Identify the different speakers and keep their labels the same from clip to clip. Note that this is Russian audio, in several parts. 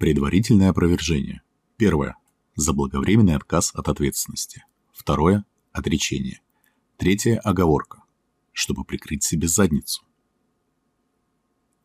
Speaker 1: Предварительное опровержение. Первое. Заблаговременный отказ от ответственности. Второе. Отречение. Третье. Оговорка. Чтобы прикрыть себе задницу.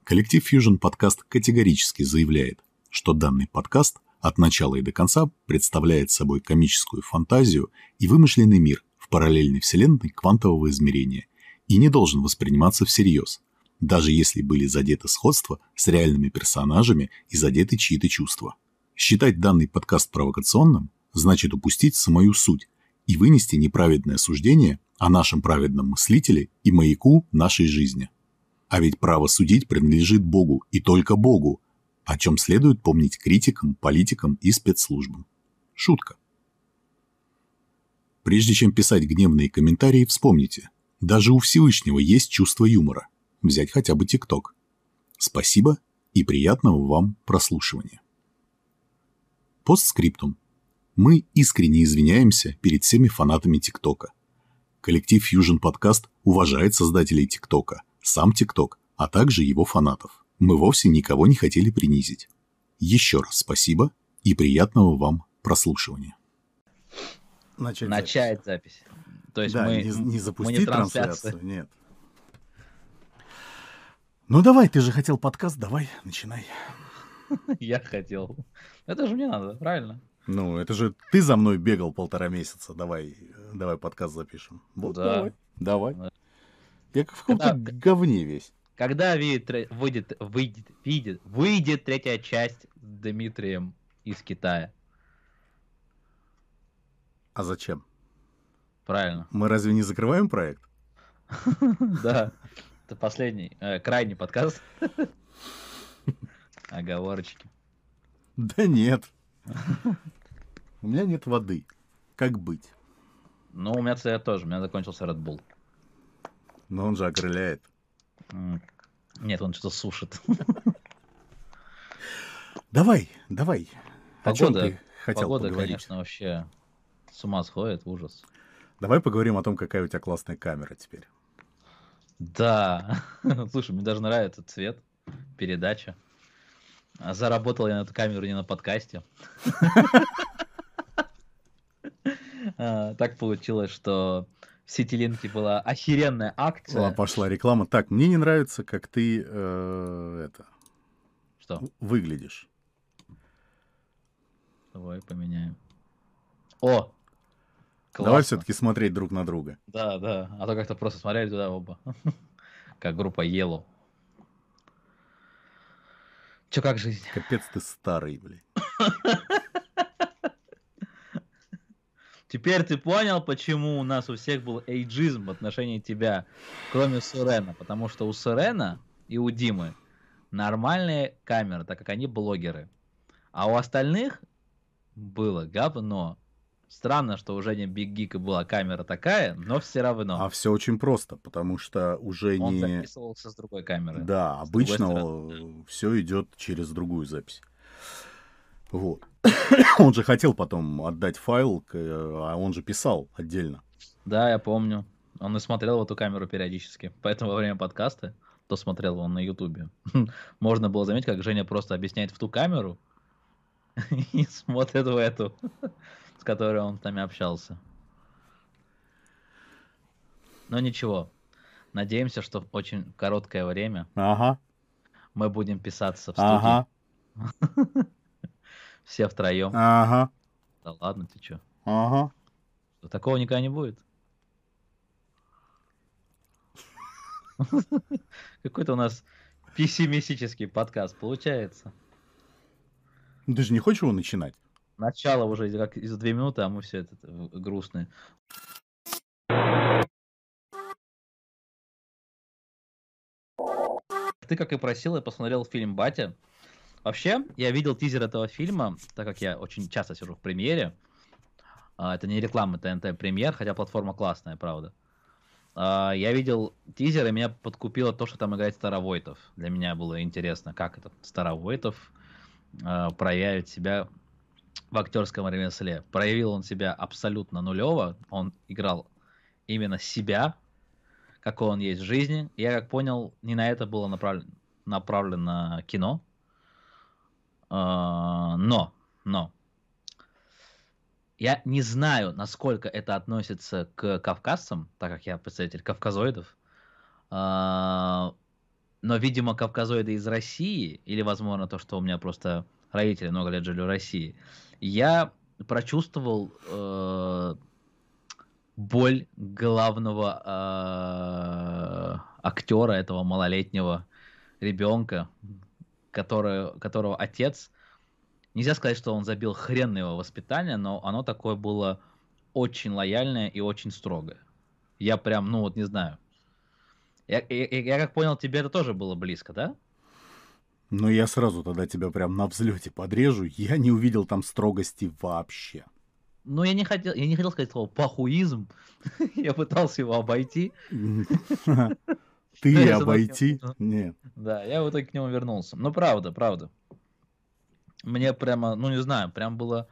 Speaker 1: Коллектив Fusion Podcast категорически заявляет, что данный подкаст от начала и до конца представляет собой комическую фантазию и вымышленный мир в параллельной вселенной квантового измерения и не должен восприниматься всерьез, даже если были задеты сходства с реальными персонажами и задеты чьи-то чувства. Считать данный подкаст провокационным значит упустить самую суть и вынести неправедное суждение о нашем праведном мыслителе и маяку нашей жизни. А ведь право судить принадлежит Богу и только Богу, о чем следует помнить критикам, политикам и спецслужбам. Шутка. Прежде чем писать гневные комментарии, вспомните, даже у Всевышнего есть чувство юмора. Взять хотя бы ТикТок. Спасибо и приятного вам прослушивания. Постскриптум. Мы искренне извиняемся перед всеми фанатами ТикТока. Коллектив Fusion Podcast уважает создателей ТикТока, сам ТикТок, а также его фанатов. Мы вовсе никого не хотели принизить. Еще раз спасибо и приятного вам прослушивания.
Speaker 2: Начать, Начать запись. То есть да, мы
Speaker 1: не, не запустить не трансляцию, нет. Ну давай, ты же хотел подкаст, давай, начинай.
Speaker 2: Я хотел. Это же мне надо, правильно?
Speaker 1: Ну, это же ты за мной бегал полтора месяца. Давай, давай подкаст запишем. Вот, да. Давай. давай. Я в каком-то Когда... говне весь.
Speaker 2: Когда выйдет, выйдет, выйдет, выйдет, выйдет третья часть с Дмитрием из Китая?
Speaker 1: А зачем?
Speaker 2: Правильно.
Speaker 1: Мы разве не закрываем проект?
Speaker 2: Да. Это последний, э, крайний подкаст. Оговорочки.
Speaker 1: Да нет. У меня нет воды. Как быть?
Speaker 2: Ну, у меня цвет тоже. У меня закончился Red Bull.
Speaker 1: Но он же окрыляет.
Speaker 2: Нет, он что-то сушит.
Speaker 1: Давай, давай.
Speaker 2: Погода, О чем ты хотел погода поговорить? конечно, вообще с ума сходит, ужас.
Speaker 1: Давай поговорим о том, какая у тебя классная камера теперь.
Speaker 2: Да. Слушай, мне даже нравится цвет, передача. А заработал я на эту камеру не на подкасте. А, так получилось, что в Ситилинке была охеренная акция.
Speaker 1: Пошла реклама. Так, мне не нравится, как ты э, это...
Speaker 2: Что?
Speaker 1: Выглядишь.
Speaker 2: Давай поменяем. О!
Speaker 1: Классно. Давай все-таки смотреть друг на друга.
Speaker 2: Да, да. А то как-то просто смотрели туда оба. как группа Yellow. Че, как жизнь?
Speaker 1: Капец ты старый, блин.
Speaker 2: Теперь ты понял, почему у нас у всех был эйджизм в отношении тебя, кроме Сурена. Потому что у Сурена и у Димы нормальные камеры, так как они блогеры. А у остальных было говно. Странно, что у Жени Биг Гика была камера такая, но все равно.
Speaker 1: А все очень просто, потому что уже
Speaker 2: Он
Speaker 1: не...
Speaker 2: записывался с другой камеры.
Speaker 1: Да, обычно все идет через другую запись. Вот. он же хотел потом отдать файл, а он же писал отдельно.
Speaker 2: Да, я помню. Он и смотрел в эту камеру периодически. Поэтому во время подкаста, то смотрел он на Ютубе, можно было заметить, как Женя просто объясняет в ту камеру и смотрит в эту, которой он там общался. Но ничего. Надеемся, что в очень короткое время
Speaker 1: ага.
Speaker 2: мы будем писаться в студии. Ага. Все втроем.
Speaker 1: Ага.
Speaker 2: Да ладно, ты чё?
Speaker 1: Ага.
Speaker 2: Такого никогда не будет? Какой-то у нас пессимистический подкаст получается.
Speaker 1: Ну, ты же не хочешь его начинать?
Speaker 2: Начало уже как из две минуты, а мы все это грустные. Ты, как и просил, я посмотрел фильм «Батя». Вообще, я видел тизер этого фильма, так как я очень часто сижу в премьере. А, это не реклама ТНТ премьер, хотя платформа классная, правда. А, я видел тизер, и меня подкупило то, что там играет Старовойтов. Для меня было интересно, как этот Старовойтов а, проявит себя в актерском ремесле. Проявил он себя абсолютно нулево. Он играл именно себя, какой он есть в жизни. Я, как понял, не на это было направлено, направлено кино. А, Но, но, я не знаю, насколько это относится к кавказцам, так как я представитель кавказоидов. А, но, видимо, кавказоиды из России, или, возможно, то, что у меня просто родители много лет жили в России, я прочувствовал э, боль главного э, актера этого малолетнего ребенка, который, которого отец Нельзя сказать, что он забил хрен на его воспитание, но оно такое было очень лояльное и очень строгое. Я прям, ну вот не знаю. Я, я, я как понял, тебе это тоже было близко, да?
Speaker 1: Ну, я сразу тогда тебя прям на взлете подрежу. Я не увидел там строгости вообще.
Speaker 2: Ну, я не хотел, я не хотел сказать слово пахуизм. я пытался его обойти.
Speaker 1: Ты обойти? Нет.
Speaker 2: Да, я в итоге к нему вернулся. Ну, правда, правда мне прямо, ну не знаю, прям было...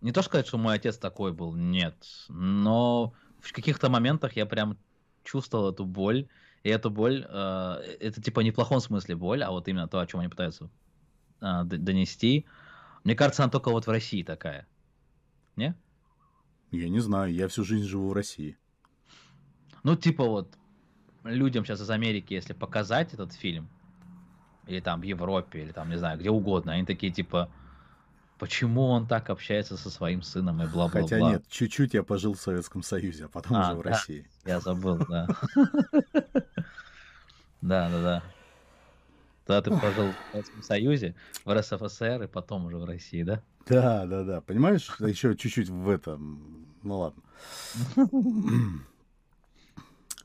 Speaker 2: Не то сказать, что мой отец такой был, нет. Но в каких-то моментах я прям чувствовал эту боль. И эту боль, э, это типа не в плохом смысле боль, а вот именно то, о чем они пытаются э, донести. Мне кажется, она только вот в России такая. Не?
Speaker 1: Я не знаю, я всю жизнь живу в России.
Speaker 2: Ну, типа вот, людям сейчас из Америки, если показать этот фильм, или там в Европе, или там, не знаю, где угодно, они такие типа, почему он так общается со своим сыном и бла-бла-бла.
Speaker 1: Хотя нет, чуть-чуть я пожил в Советском Союзе, а потом а, уже в да, России.
Speaker 2: Я забыл, да. Да, да, да. Тогда ты пожил в Советском Союзе, в РСФСР и потом уже в России, да?
Speaker 1: Да, да, да. Понимаешь, еще чуть-чуть в этом. Ну ладно.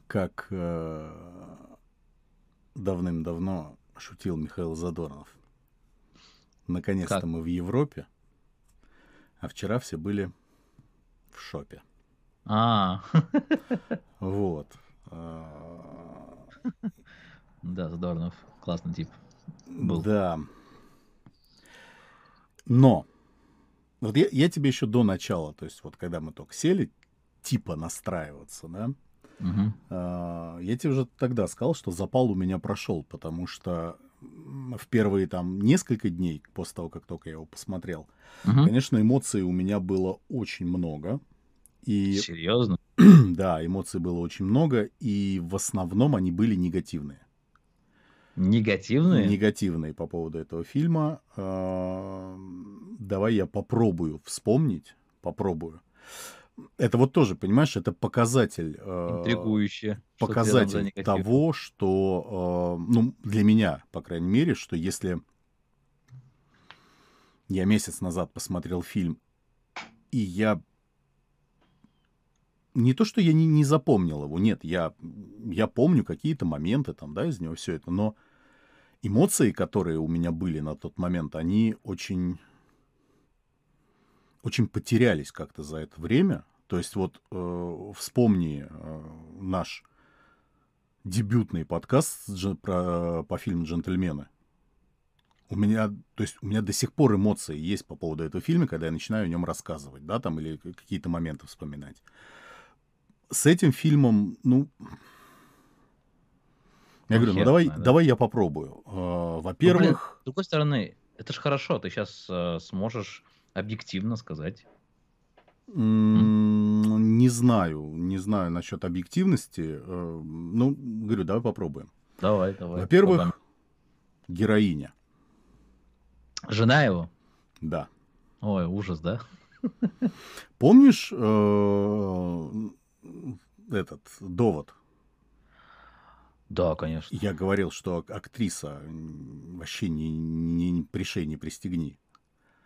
Speaker 1: Как э, давным-давно шутил Михаил Задорнов. Наконец-то мы в Европе, а вчера все были в шопе.
Speaker 2: А.
Speaker 1: Вот.
Speaker 2: Да, Задорнов. Классный тип. Был.
Speaker 1: Да. Но, вот я, я тебе еще до начала, то есть вот когда мы только сели, типа настраиваться, да, Угу. Я тебе уже тогда сказал, что запал у меня прошел, потому что в первые там несколько дней после того, как только я его посмотрел, угу. конечно, эмоций у меня было очень много. И...
Speaker 2: Серьезно?
Speaker 1: да, эмоций было очень много, и в основном они были негативные.
Speaker 2: Негативные?
Speaker 1: Негативные по поводу этого фильма. Давай я попробую вспомнить, попробую это вот тоже, понимаешь, это показатель...
Speaker 2: Э, Интригующе.
Speaker 1: Показатель что того, что, э, ну, для меня, по крайней мере, что если я месяц назад посмотрел фильм, и я... Не то, что я не, не запомнил его, нет, я, я помню какие-то моменты там, да, из него все это, но эмоции, которые у меня были на тот момент, они очень очень потерялись как-то за это время. То есть вот э, вспомни э, наш дебютный подкаст про, по фильму «Джентльмены». У меня, то есть у меня до сих пор эмоции есть по поводу этого фильма, когда я начинаю о нем рассказывать, да, там, или какие-то моменты вспоминать. С этим фильмом, ну, я ну, говорю, ну давай, да. давай я попробую. Во-первых... Ну, блин,
Speaker 2: с другой стороны, это же хорошо, ты сейчас э, сможешь объективно сказать?
Speaker 1: Не знаю, не знаю насчет объективности. Э, ну, говорю, давай попробуем.
Speaker 2: Давай, давай.
Speaker 1: Во-первых, попробуем. героиня.
Speaker 2: Жена его?
Speaker 1: Да.
Speaker 2: Ой, ужас, да?
Speaker 1: Помнишь э, этот довод?
Speaker 2: Да, конечно.
Speaker 1: Я говорил, что актриса вообще не, не пришей, не пристегни.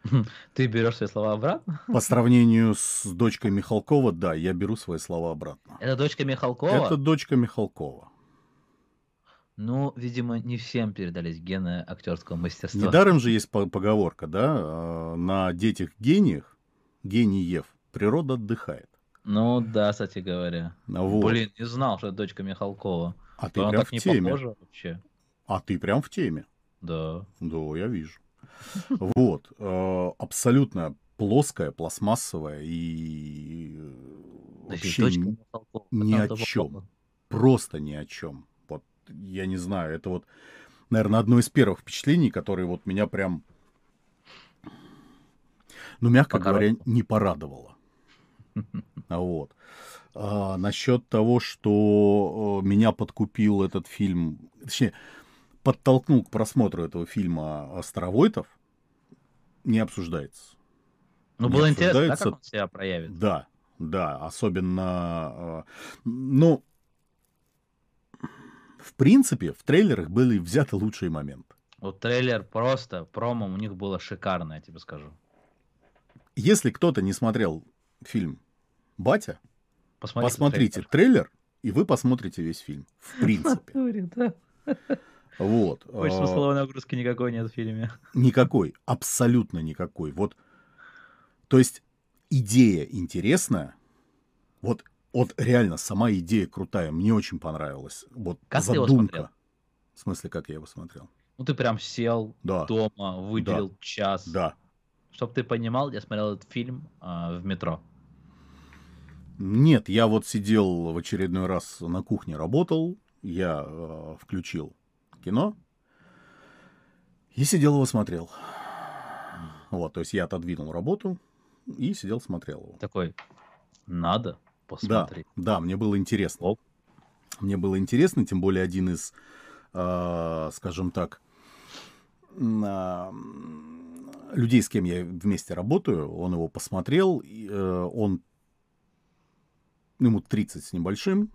Speaker 2: Ты берешь свои слова обратно?
Speaker 1: По сравнению с дочкой Михалкова, да, я беру свои слова обратно.
Speaker 2: Это дочка Михалкова?
Speaker 1: Это дочка Михалкова.
Speaker 2: Ну, видимо, не всем передались гены актерского мастерства.
Speaker 1: Недаром же есть поговорка, да, а, на детях-гениях, гениев, природа отдыхает.
Speaker 2: Ну да, кстати говоря. Вот. Блин, не знал, что это дочка Михалкова.
Speaker 1: А ты прям в теме. вообще. А ты прям в теме.
Speaker 2: Да.
Speaker 1: Да, я вижу. Вот. Э, абсолютно плоская, пластмассовая и вообще ни, ни о чем. Просто ни о чем. Вот, я не знаю, это вот, наверное, одно из первых впечатлений, которые вот меня прям ну, мягко говоря, не порадовало. А Вот. А, насчет того, что э, меня подкупил этот фильм, точнее, подтолкнул к просмотру этого фильма Старовойтов, не обсуждается.
Speaker 2: Ну, было интересно, да,
Speaker 1: обсуждается.
Speaker 2: как он себя проявит.
Speaker 1: Да, да, особенно, э, ну, в принципе, в трейлерах были взяты лучшие моменты.
Speaker 2: Вот трейлер просто, промо у них было шикарно, я тебе скажу.
Speaker 1: Если кто-то не смотрел фильм «Батя»,
Speaker 2: Посмотрите,
Speaker 1: посмотрите трейлер, и вы посмотрите весь фильм. В принципе.
Speaker 2: трейлер. Да.
Speaker 1: Вот.
Speaker 2: Больше
Speaker 1: А,
Speaker 2: смысловой нагрузки никакой нет в фильме.
Speaker 1: Никакой, абсолютно никакой. Вот, то есть идея интересная, вот, вот реально сама идея крутая, мне очень понравилась. Вот
Speaker 2: Как
Speaker 1: задумка. В смысле, как я его смотрел?
Speaker 2: Ну, ты прям сел
Speaker 1: Да,
Speaker 2: дома, выделил час.
Speaker 1: да.
Speaker 2: Чтобы ты понимал, я смотрел этот фильм а, в метро.
Speaker 1: Нет, я вот сидел в очередной раз на кухне, работал, я э, включил кино и сидел его смотрел. Вот, то есть я отодвинул работу и сидел смотрел его.
Speaker 2: Такой, надо
Speaker 1: Да,
Speaker 2: посмотреть.
Speaker 1: да, мне было интересно.
Speaker 2: Оп.
Speaker 1: Мне было интересно, тем более один из, э, скажем так, м, людей, с кем я вместе работаю, он его посмотрел, и, э, он ему 30 с небольшим,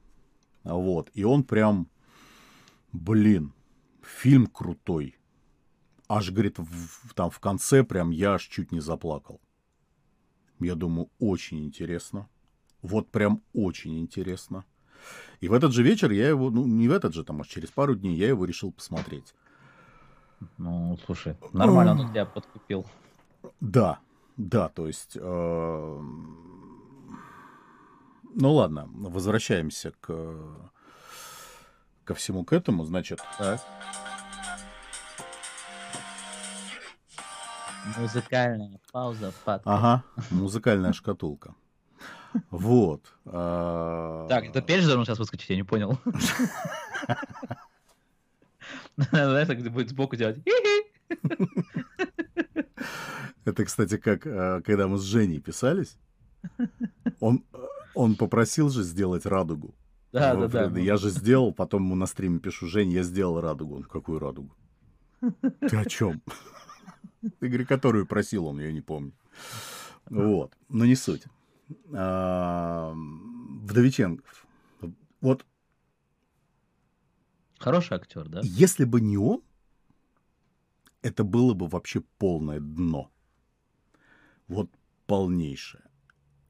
Speaker 1: вот, и он прям, блин, фильм крутой. Аж, говорит, в- там в конце прям я аж чуть не заплакал. Я думаю, очень интересно. Вот прям очень интересно. И в этот же вечер я его, ну, не в этот же, там, аж через пару дней я его решил посмотреть.
Speaker 2: Ну, слушай, нормально он тебя подкупил.
Speaker 1: Да, да, то есть... э, Ну ладно, возвращаемся к ко всему к этому, значит,
Speaker 2: Так. Музыкальная пауза под.
Speaker 1: ага, музыкальная шкатулка. Вот. э,
Speaker 2: Так, это перч должен сейчас выскочить, я не понял. Знаешь, так будет сбоку делать.
Speaker 1: Это, кстати, как э, когда мы с Женей писались, он, он попросил же сделать радугу.
Speaker 2: Да, да, да.
Speaker 1: Я же сделал, потом ему на стриме пишу, Жень, я сделал радугу. Он, какую радугу? Ты о чем? Ты говорю, которую просил он, я не помню. Вот, но не суть. А, Вдовиченков. Вот
Speaker 2: Хороший актер, да?
Speaker 1: если бы не он, это было бы вообще полное дно. Вот полнейшее.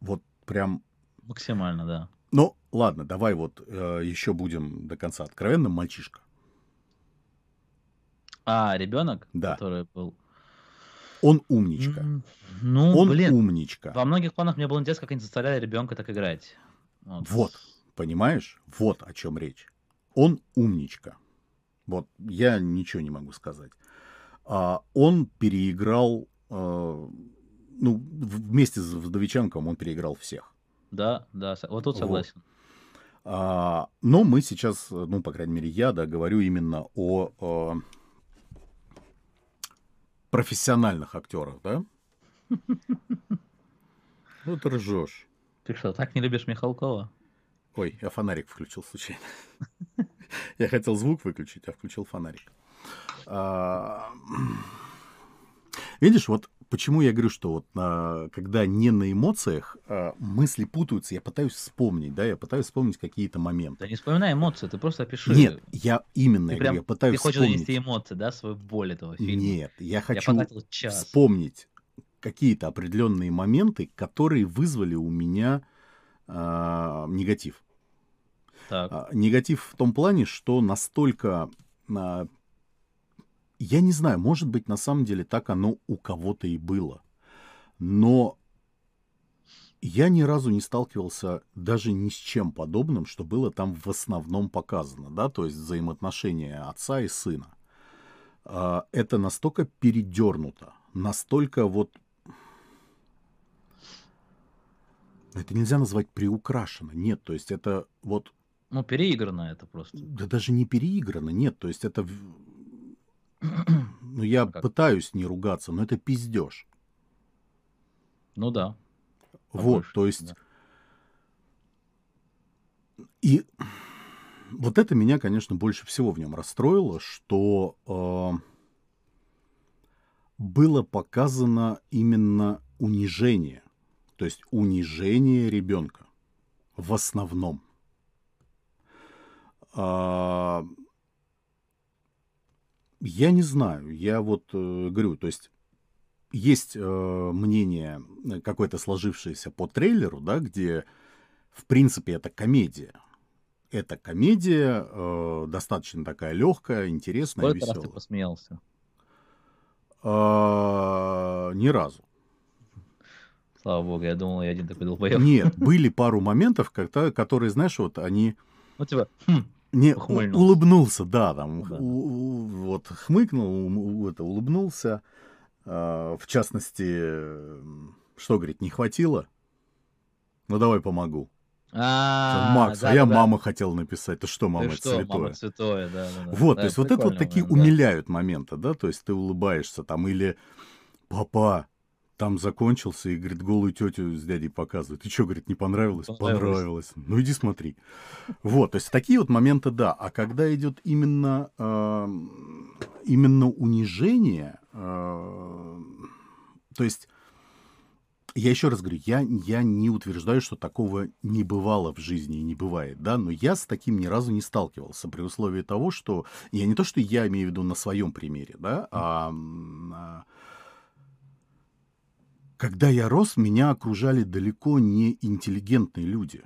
Speaker 1: Вот прям
Speaker 2: Максимально, да.
Speaker 1: Ну, ладно, давай вот э, еще будем до конца откровенным. Мальчишка.
Speaker 2: А, ребенок,
Speaker 1: Да.
Speaker 2: который был.
Speaker 1: Он умничка.
Speaker 2: Ну,
Speaker 1: Он
Speaker 2: блин,
Speaker 1: умничка.
Speaker 2: во многих планах мне было интересно, как они заставляли ребенка так играть.
Speaker 1: Вот, понимаешь? Вот о чем речь. Он умничка. Вот, я ничего не могу сказать. А, он переиграл, э, ну, вместе с Вдовиченком он переиграл всех.
Speaker 2: Да, да, вот тут
Speaker 1: Вот.
Speaker 2: согласен.
Speaker 1: А, но мы сейчас, ну, по крайней мере, я, да, говорю именно о, э, профессиональных актерах, да? Ну, ты ржешь.
Speaker 2: Ты что, так не любишь Михалкова?
Speaker 1: Ой, я фонарик включил случайно. Я хотел звук выключить, а включил фонарик. А, Видишь, вот почему я говорю, что вот а, когда не на эмоциях, а, мысли путаются, я пытаюсь вспомнить, да, я пытаюсь вспомнить какие-то моменты.
Speaker 2: Да не вспоминай эмоции, ты просто опиши.
Speaker 1: Нет, я именно,
Speaker 2: ты,
Speaker 1: я,
Speaker 2: прям,
Speaker 1: говорю, я пытаюсь
Speaker 2: ты хочешь
Speaker 1: вспомнить.
Speaker 2: донести эмоции, да, свою боль этого фильма.
Speaker 1: Нет, я
Speaker 2: Я
Speaker 1: хочу
Speaker 2: час.
Speaker 1: вспомнить какие-то определенные моменты, которые вызвали у меня а, негатив.
Speaker 2: Так,
Speaker 1: А, Негатив в том плане, что настолько... а, Я не знаю, может быть, на самом деле так оно у кого-то и было. Но я ни разу не сталкивался даже ни с чем подобным, что было там в основном показано, да, то есть взаимоотношения отца и сына. А, Это настолько передернуто, настолько вот... Это нельзя назвать приукрашено, нет, то есть это вот
Speaker 2: ну переиграно это просто.
Speaker 1: да даже не переиграно, нет, то есть это... Ну, я
Speaker 2: Как?
Speaker 1: пытаюсь не ругаться, но это пиздеж.
Speaker 2: Ну да.
Speaker 1: Вот,
Speaker 2: Побольше,
Speaker 1: то есть...
Speaker 2: да.
Speaker 1: И вот это меня, конечно, больше всего в нем расстроило, что э, было показано именно унижение. То есть унижение ребенка в основном. А, я не знаю, я вот э, говорю, то есть есть э, мнение э, какое-то сложившееся по трейлеру, да, где в принципе это комедия. Это комедия, э, достаточно такая легкая, интересная,
Speaker 2: Сколько раз ты
Speaker 1: веселая.
Speaker 2: посмеялся?
Speaker 1: А, ни разу.
Speaker 2: Слава богу, я думал, я один такой долбоеб.
Speaker 1: Нет, были пару моментов, когда, которые, знаешь, вот они
Speaker 2: Ну, типа, хм,
Speaker 1: не
Speaker 2: Ухмыльнулся.
Speaker 1: улыбнулся, да, там
Speaker 2: Да.
Speaker 1: у- у- вот хмыкнул, у- это улыбнулся. А, в частности, м, что говорит, не хватило? Ну давай помогу.
Speaker 2: а,
Speaker 1: Макс, а
Speaker 2: да,
Speaker 1: я
Speaker 2: да,
Speaker 1: мама хотел написать. Ты что,
Speaker 2: Ты
Speaker 1: мама, это
Speaker 2: что,
Speaker 1: святое?
Speaker 2: мама святое, да, да, да.
Speaker 1: Вот,
Speaker 2: Да,
Speaker 1: то есть вот это вот такие
Speaker 2: да.
Speaker 1: умиляют моменты, да, то есть ты улыбаешься там, или папа там закончился, и, говорит, голую тетю с дядей показывает. Ты что, говорит, не понравилось?
Speaker 2: Понравилось.
Speaker 1: Понравилось. Ну иди смотри. Вот, то есть такие вот моменты, да. А когда идет именно, эм, именно унижение, эм, то есть я еще раз говорю, я, я не утверждаю, что такого не бывало в жизни и не бывает, да, но я с таким ни разу не сталкивался при условии того, что я не то, что я имею в виду на своем примере, да, а, а, когда я рос, меня окружали далеко не интеллигентные люди.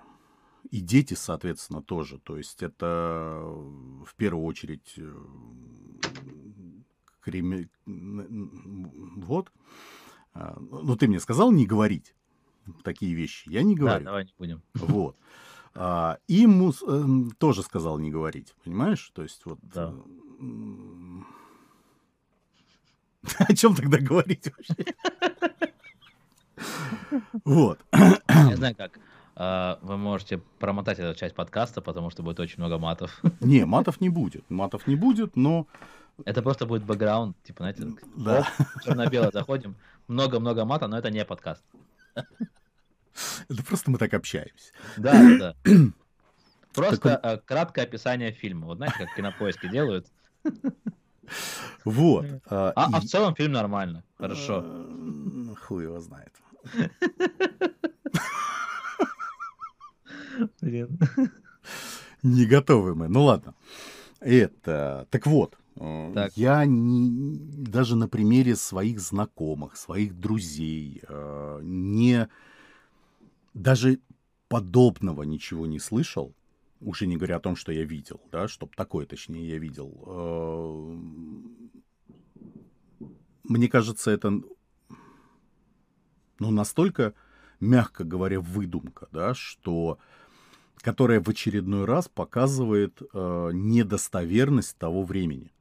Speaker 1: И дети, соответственно, тоже. То есть это э, в первую очередь э, н- вот. А, Ну, ты мне сказал не говорить такие вещи. Я не
Speaker 2: Да,
Speaker 1: говорю.
Speaker 2: давай не будем.
Speaker 1: Вот. А, и мус эм, тоже сказал не говорить, понимаешь? То есть вот...
Speaker 2: Да.
Speaker 1: э, О чем тогда говорить вообще? Вот.
Speaker 2: Я знаю как. А, Вы можете промотать эту часть подкаста, потому что будет очень много матов.
Speaker 1: Не, матов не будет. Матов не будет, но...
Speaker 2: Это просто будет бэкграунд, типа, знаете,
Speaker 1: Да.
Speaker 2: черно-бело заходим, много-много мата, но это не подкаст.
Speaker 1: Это просто мы так общаемся.
Speaker 2: Да, да, да.
Speaker 1: Так
Speaker 2: Просто э, краткое описание фильма. Вот знаете, как кинопоиски делают.
Speaker 1: Вот. а,
Speaker 2: А, а в целом фильм нормально. Хорошо.
Speaker 1: Э, Хуй его знает.
Speaker 2: Блин.
Speaker 1: Не готовы мы. Ну ладно. Это. Так вот. э,
Speaker 2: Так.
Speaker 1: Я не, даже на примере своих знакомых, своих друзей, э, не даже подобного ничего не слышал. Уж и не говоря о том, что я видел, да, чтоб такое, точнее, я видел. Э, Мне кажется, это, ну, настолько, мягко говоря, выдумка, да, что которая в очередной раз показывает э, недостоверность того времени.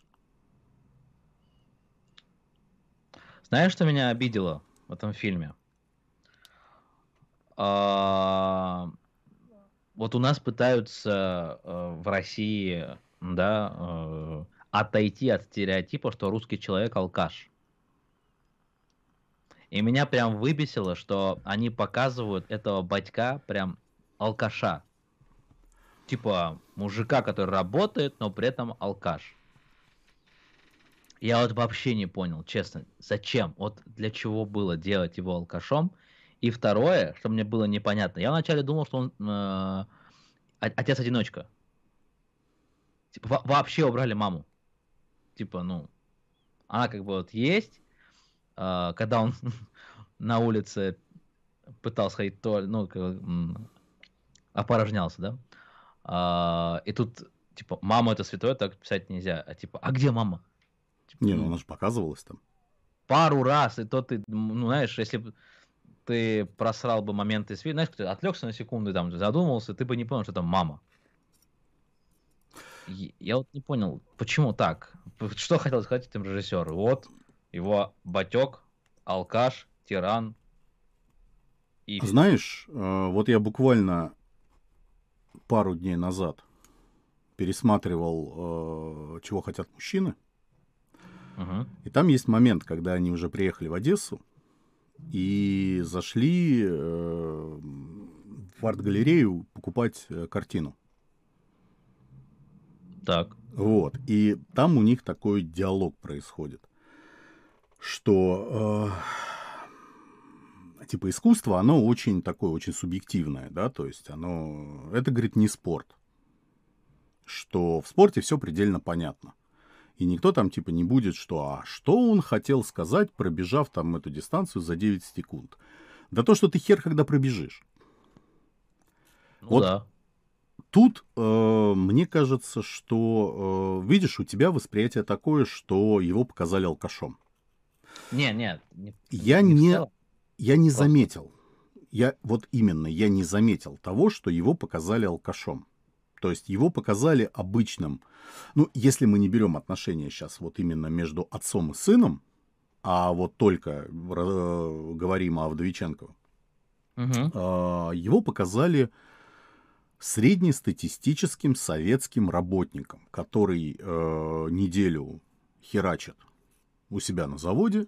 Speaker 2: Знаешь, что меня обидело в этом фильме? А, Вот у нас пытаются э, в России, да, э, отойти от стереотипа, что русский человек алкаш. И меня прям выбесило, что они показывают этого батька прям алкаша. Типа мужика, который работает, но при этом алкаш. Я вот вообще не понял, честно, зачем, вот для чего было делать его алкашом. И второе, что мне было непонятно, я вначале думал, что он э, отец-одиночка. Типа, во- вообще убрали маму. Типа, ну, она как бы вот есть, когда он на улице пытался ходить, в туалет, ну, опорожнялся, да? А, и тут, типа, мама это святое, так писать нельзя. А типа, а где мама? Типа,
Speaker 1: Не, ну она же показывалась там.
Speaker 2: пару раз, и то ты, ну, знаешь, если бы ты просрал бы моменты света, знаешь, ты отвлекся на секунду, там задумался, ты бы не понял, что там мама. Я вот не понял, почему так? Что хотел сказать этим режиссер? Вот его батек, алкаш, тиран. И
Speaker 1: Знаешь, э, вот я буквально пару дней назад пересматривал э, «Чего хотят мужчины»,
Speaker 2: Мгм.
Speaker 1: и там есть момент, когда они уже приехали в Одессу, и зашли э, в арт-галерею покупать картину.
Speaker 2: Так.
Speaker 1: Вот. И там у них такой диалог происходит, что э, типа искусство, оно очень такое, очень субъективное, да, то есть оно, это, говорит, не спорт. Что в спорте все предельно понятно. И никто там типа не будет, что а что он хотел сказать, пробежав там эту дистанцию за 9 секунд. Да то, что ты хер когда пробежишь.
Speaker 2: Ну, вот да.
Speaker 1: Тут э, мне кажется, что, э, видишь, у тебя восприятие такое, что его показали алкашом.
Speaker 2: Не, нет. Не,
Speaker 1: я не, не я не заметил. Я вот именно я не заметил того, что его показали алкашом. То есть его показали обычным. Ну, если мы не берем отношения сейчас вот именно между отцом и сыном, а вот только э, говорим о Вдовиченко, угу. э, его показали среднестатистическим советским работником, который э, неделю херачит у себя на заводе,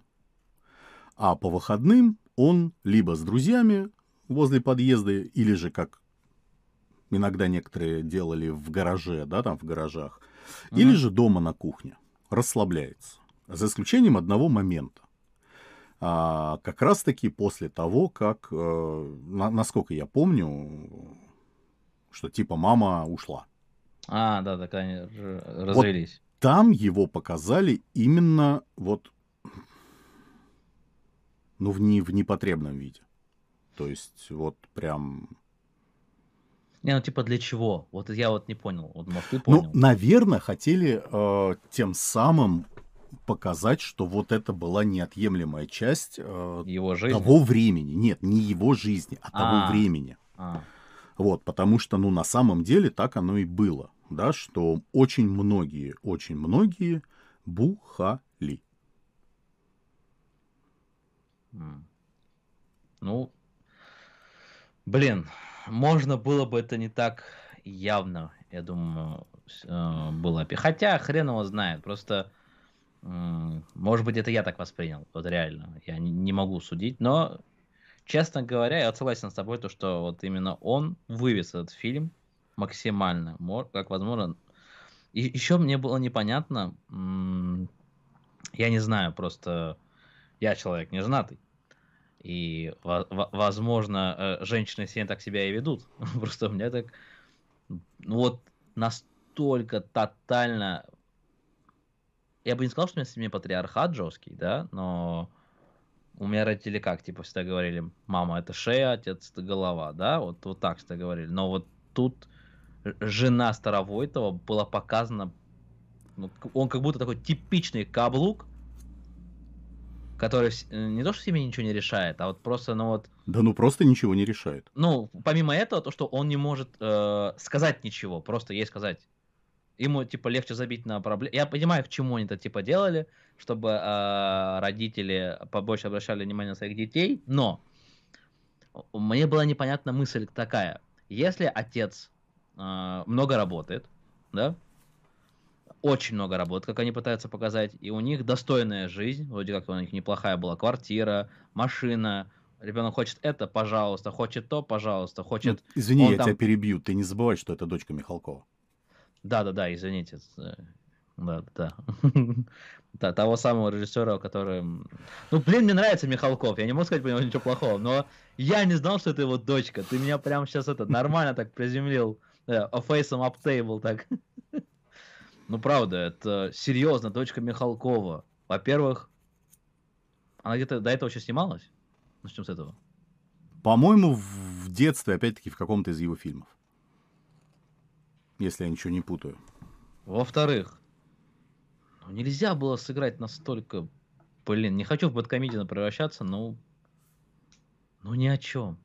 Speaker 1: а по выходным он либо с друзьями возле подъезда, или же, как иногда некоторые делали в гараже, да, там в гаражах, угу. или же дома на кухне, расслабляется. За исключением одного момента. А, как раз-таки после того, как, э, на, насколько я помню, что типа мама ушла.
Speaker 2: А, да, так они развелись.
Speaker 1: Там его показали именно вот ну, в, не, в непотребном виде. То есть, вот прям...
Speaker 2: Не, ну типа для чего? Вот я вот не понял. Вот, может, ты
Speaker 1: ну,
Speaker 2: понял.
Speaker 1: Ну, наверное, хотели э, тем самым показать, что вот это была неотъемлемая часть э,
Speaker 2: его жизни?
Speaker 1: того времени. Нет, не его жизни, а, а того времени. А. Вот, потому что, ну, на самом деле так оно и было, да, что очень многие, очень многие бухали.
Speaker 2: Ну, блин, можно было бы это не так явно, я думаю, э, было. Хотя хрен его знает, просто, может быть, это я так воспринял, вот реально, я не могу судить, но честно говоря, я согласен с тобой, то, что вот именно он вывез этот фильм максимально, как возможно. И еще мне было непонятно, я не знаю, просто я человек не женатый. И, возможно, э, женщины все так себя и ведут. Просто у меня так... Ну, вот настолько тотально... Я бы не сказал, что у меня патриархат жесткий, да, но у меня родители как, типа, всегда говорили, мама это шея, отец это голова, да, вот, вот так всегда говорили. Но вот тут жена Старовойтова была показана, ну, он как будто такой типичный каблук, который э, не то, что себе ничего не решает, а вот просто, ну вот...
Speaker 1: Да ну просто ничего не решает.
Speaker 2: Ну, помимо этого, то, что он не может э, сказать ничего, просто ей сказать. Ему, типа, легче забить на проблему. Я понимаю, к чему они это, типа, делали, чтобы э, родители побольше обращали внимание на своих детей, но мне была непонятна мысль такая. Если отец много работает, да, очень много работает, как они пытаются показать, и у них достойная жизнь, вроде как у них неплохая была квартира, машина, ребенок хочет это, пожалуйста, хочет то, пожалуйста, хочет...
Speaker 1: Ну, извини, я там... тебя перебью, ты не забывай, что это дочка Михалкова.
Speaker 2: Да-да-да, извините. Да, да. да, того самого режиссера, который... Ну, блин, мне нравится Михалков, я не могу сказать по нему ничего плохого, но я не знал, что это его дочка. Ты меня прямо сейчас это нормально так приземлил. Да, фейсом up table так. ну, правда, это серьезно, дочка Михалкова. Во-первых, она где-то до этого еще снималась? Начнем с этого.
Speaker 1: По-моему, в детстве, опять-таки, в каком-то из его фильмов если я ничего не путаю.
Speaker 2: Во-вторых, ну, нельзя было сыграть настолько... Блин, не хочу в бэткомедиана превращаться, но... Ну, ни о чем.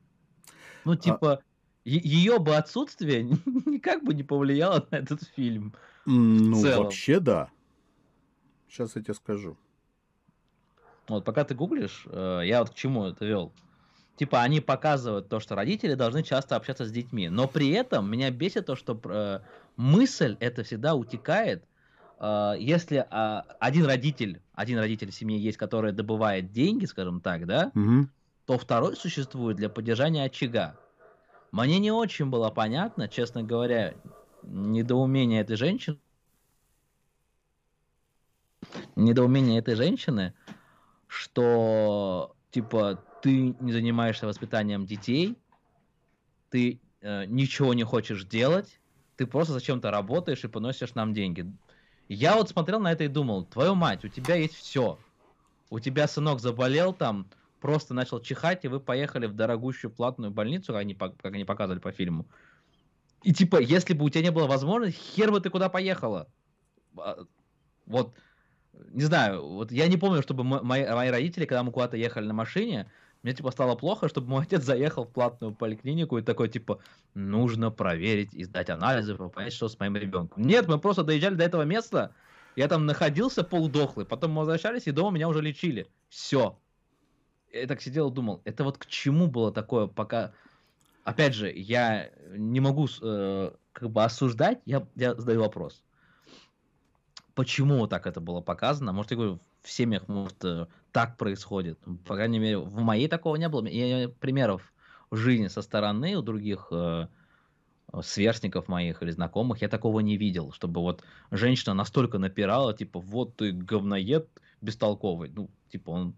Speaker 2: Ну, а типа, а... ее бы отсутствие никак бы не повлияло на этот фильм.
Speaker 1: Ну, вообще, да. Сейчас я тебе скажу.
Speaker 2: Вот, пока ты гуглишь, э, я вот к чему это вел типа они показывают то, что родители должны часто общаться с детьми, но при этом меня бесит то, что э, мысль это всегда утекает, э, если э, один родитель, один родитель в семье есть, который добывает деньги, скажем так, да, угу. то второй существует для поддержания очага. Мне не очень было понятно, честно говоря, недоумение этой женщины, недоумение этой женщины, что типа ты не занимаешься воспитанием детей, ты э, ничего не хочешь делать, ты просто зачем-то работаешь и поносишь нам деньги. Я вот смотрел на это и думал, твою мать, у тебя есть все. У тебя сынок заболел там, просто начал чихать, и вы поехали в дорогущую платную больницу, как они, как они показывали по фильму. И типа, если бы у тебя не было возможности, хер бы ты куда поехала. А, вот, не знаю, вот я не помню, чтобы мои, мои родители, когда мы куда-то ехали на машине, мне типа стало плохо, чтобы мой отец заехал в платную поликлинику и такой типа нужно проверить и сдать анализы, понять, что с моим ребенком. Нет, мы просто доезжали до этого места, я там находился полудохлый, потом мы возвращались и дома меня уже лечили. Все. Я так сидел и думал, это вот к чему было такое, пока... Опять же, я не могу э, как бы осуждать, я, я задаю вопрос почему так это было показано. Может, я говорю, в семьях, может, э, так происходит. По крайней мере, в моей такого не было. Я примеров в жизни со стороны у других э, сверстников моих или знакомых я такого не видел, чтобы вот женщина настолько напирала, типа, вот ты говноед бестолковый. Ну, типа, он,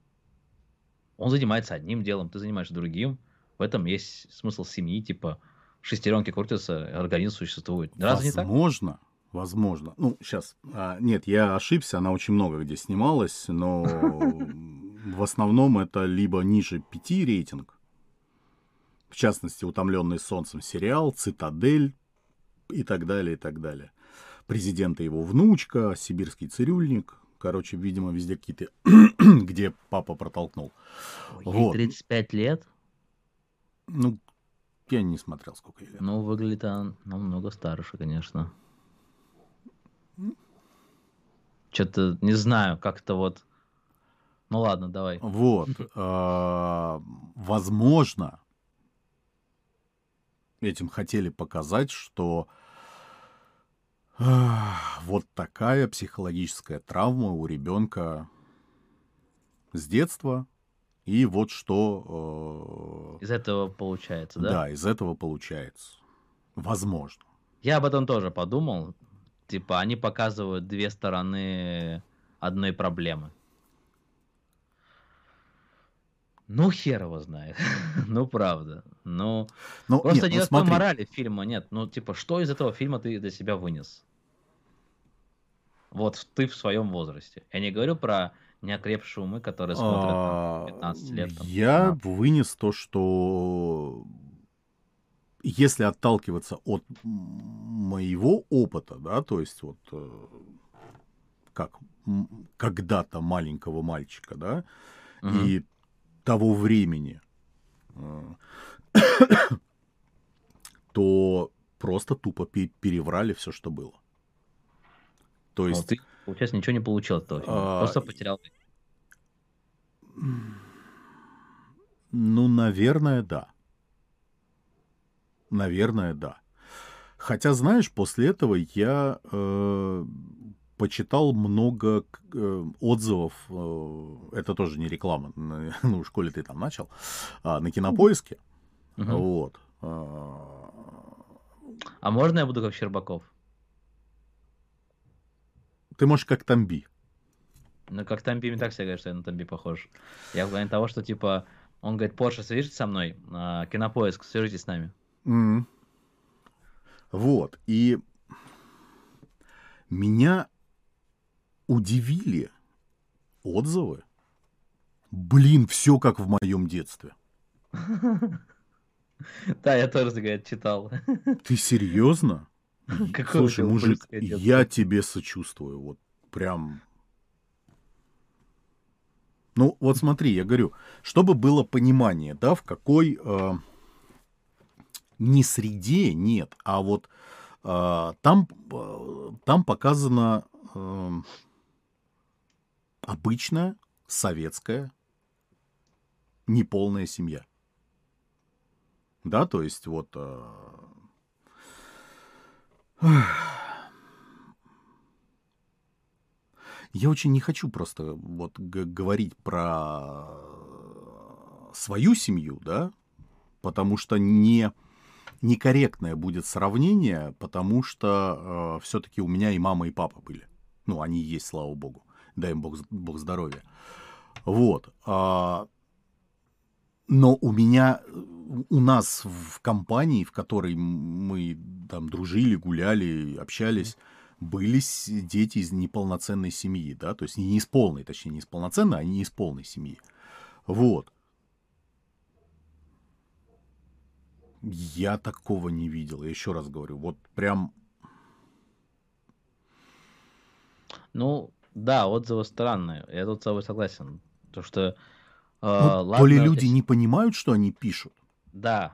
Speaker 2: он занимается одним делом, ты занимаешься другим. В этом есть смысл семьи, типа, шестеренки крутятся, организм существует.
Speaker 1: Разве не так? Возможно, Возможно. Ну, сейчас. А, нет, я ошибся, она очень много где снималась, но в основном это либо ниже 5 рейтинг, в частности, «Утомленный солнцем» сериал, «Цитадель» и так далее, и так далее. Президента его внучка, сибирский цирюльник. Короче, видимо, везде какие-то, где папа протолкнул.
Speaker 2: Ой, вот. 35 лет?
Speaker 1: Ну, я не смотрел, сколько ей лет.
Speaker 2: Ну, выглядит она намного старше, конечно. Что-то не знаю, как-то вот. Ну ладно, давай.
Speaker 1: Вот. А, возможно, этим хотели показать, что вот такая психологическая травма у ребенка с детства. И вот что...
Speaker 2: Из этого получается, да?
Speaker 1: Да, из этого получается. Возможно.
Speaker 2: Я об этом тоже подумал. Типа, они показывают две стороны одной проблемы. Ну, хер его знает. ну, правда. Ну, ну просто нет, ну, никакой морали фильма нет. Ну, типа, что из этого фильма ты для себя вынес? Вот ты в своем возрасте. Я не говорю про неокрепшие умы, которые смотрят 15 лет. Там,
Speaker 1: я вынес то, что если отталкиваться от моего опыта, да, то есть вот э, как когда-то маленького мальчика, да, угу. и того времени, э, то просто тупо переврали все, что было.
Speaker 2: То есть... Ну, ты, получается, ничего не получил от этого фильма, а... просто потерял.
Speaker 1: Ну, наверное, да. Наверное, да. Хотя, знаешь, после этого я э, почитал много э, отзывов, э, это тоже не реклама, ну, в школе ты там начал, а, на кинопоиске. Угу. Вот. А...
Speaker 2: а можно я буду как Щербаков?
Speaker 1: Ты можешь как Тамби.
Speaker 2: Ну, как Тамби, мне так все говорят, что я на Тамби похож. Я в плане того, что, типа, он говорит, Порше, свяжитесь со мной, а, кинопоиск, свяжитесь с нами.
Speaker 1: Mm. Вот. И меня удивили отзывы. Блин, все как в моем детстве.
Speaker 2: Да, я тоже, говорят, читал.
Speaker 1: Ты серьезно? Слушай, мужик, я тебе сочувствую. Вот прям ну, вот смотри, я говорю, чтобы было понимание, да, в какой э, не среде, нет, а вот э, там, э, там показана э, обычная советская неполная семья. Да, то есть вот... Э, я очень не хочу просто вот говорить про свою семью, да, потому что не некорректное будет сравнение, потому что э, все-таки у меня и мама, и папа были. Ну, они есть, слава богу. Дай им бог, бог здоровья. Вот. А, но у меня, у нас в компании, в которой мы там дружили, гуляли, общались, были дети из неполноценной семьи, да, то есть не из полной, точнее, не из полноценной, а не из полной семьи. Вот. Я такого не видел. Я еще раз говорю, вот прям...
Speaker 2: Ну, да, отзывы странные. Я тут с тобой согласен. То, что... Э,
Speaker 1: Ну,
Speaker 2: ладно,
Speaker 1: то ли люди не понимают, что они пишут.
Speaker 2: Да.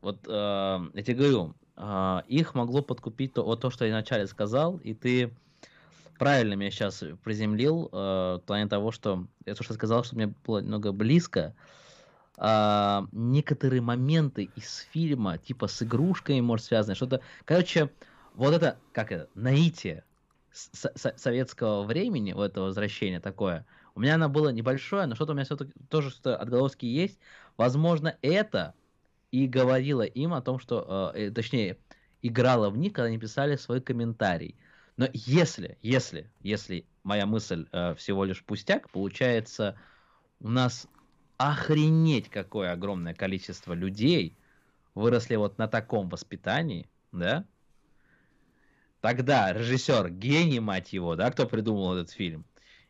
Speaker 2: Вот э, я тебе говорю, э, их могло подкупить то, вот то, что я вначале сказал, и ты правильно меня сейчас приземлил э, в плане того, что я то, что сказал, что мне было немного близко. А, некоторые моменты из фильма, типа с игрушками, может, связаны, что-то... Короче, вот это, как это, наитие советского времени, вот это возвращение такое, у меня оно было небольшое, но что-то у меня все-таки тоже что-то отголоски есть. Возможно, это и говорило им о том, что, э, э, точнее, играло в них, когда они писали свой комментарий. Но если, если, если моя мысль э, всего лишь пустяк, получается, у нас охренеть какое огромное количество людей выросли вот на таком воспитании, да? Тогда режиссер, гений, мать его, да, кто придумал этот фильм,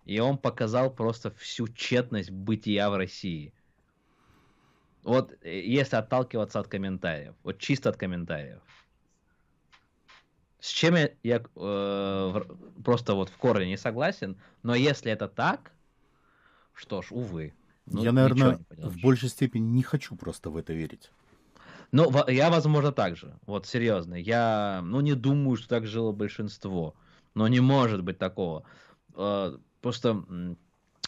Speaker 2: и он показал просто всю тщетность бытия в России. Вот э, если отталкиваться от комментариев, вот чисто от комментариев. С чем я, я, э, просто вот в корне не согласен, но если это так, что ж, увы. Ну,
Speaker 1: Я, наверное, в большей степени не хочу просто в это верить.
Speaker 2: Ну, я, возможно, так же. Вот, серьезно. Я, ну, не думаю, что так жило большинство. Но не может быть такого. Просто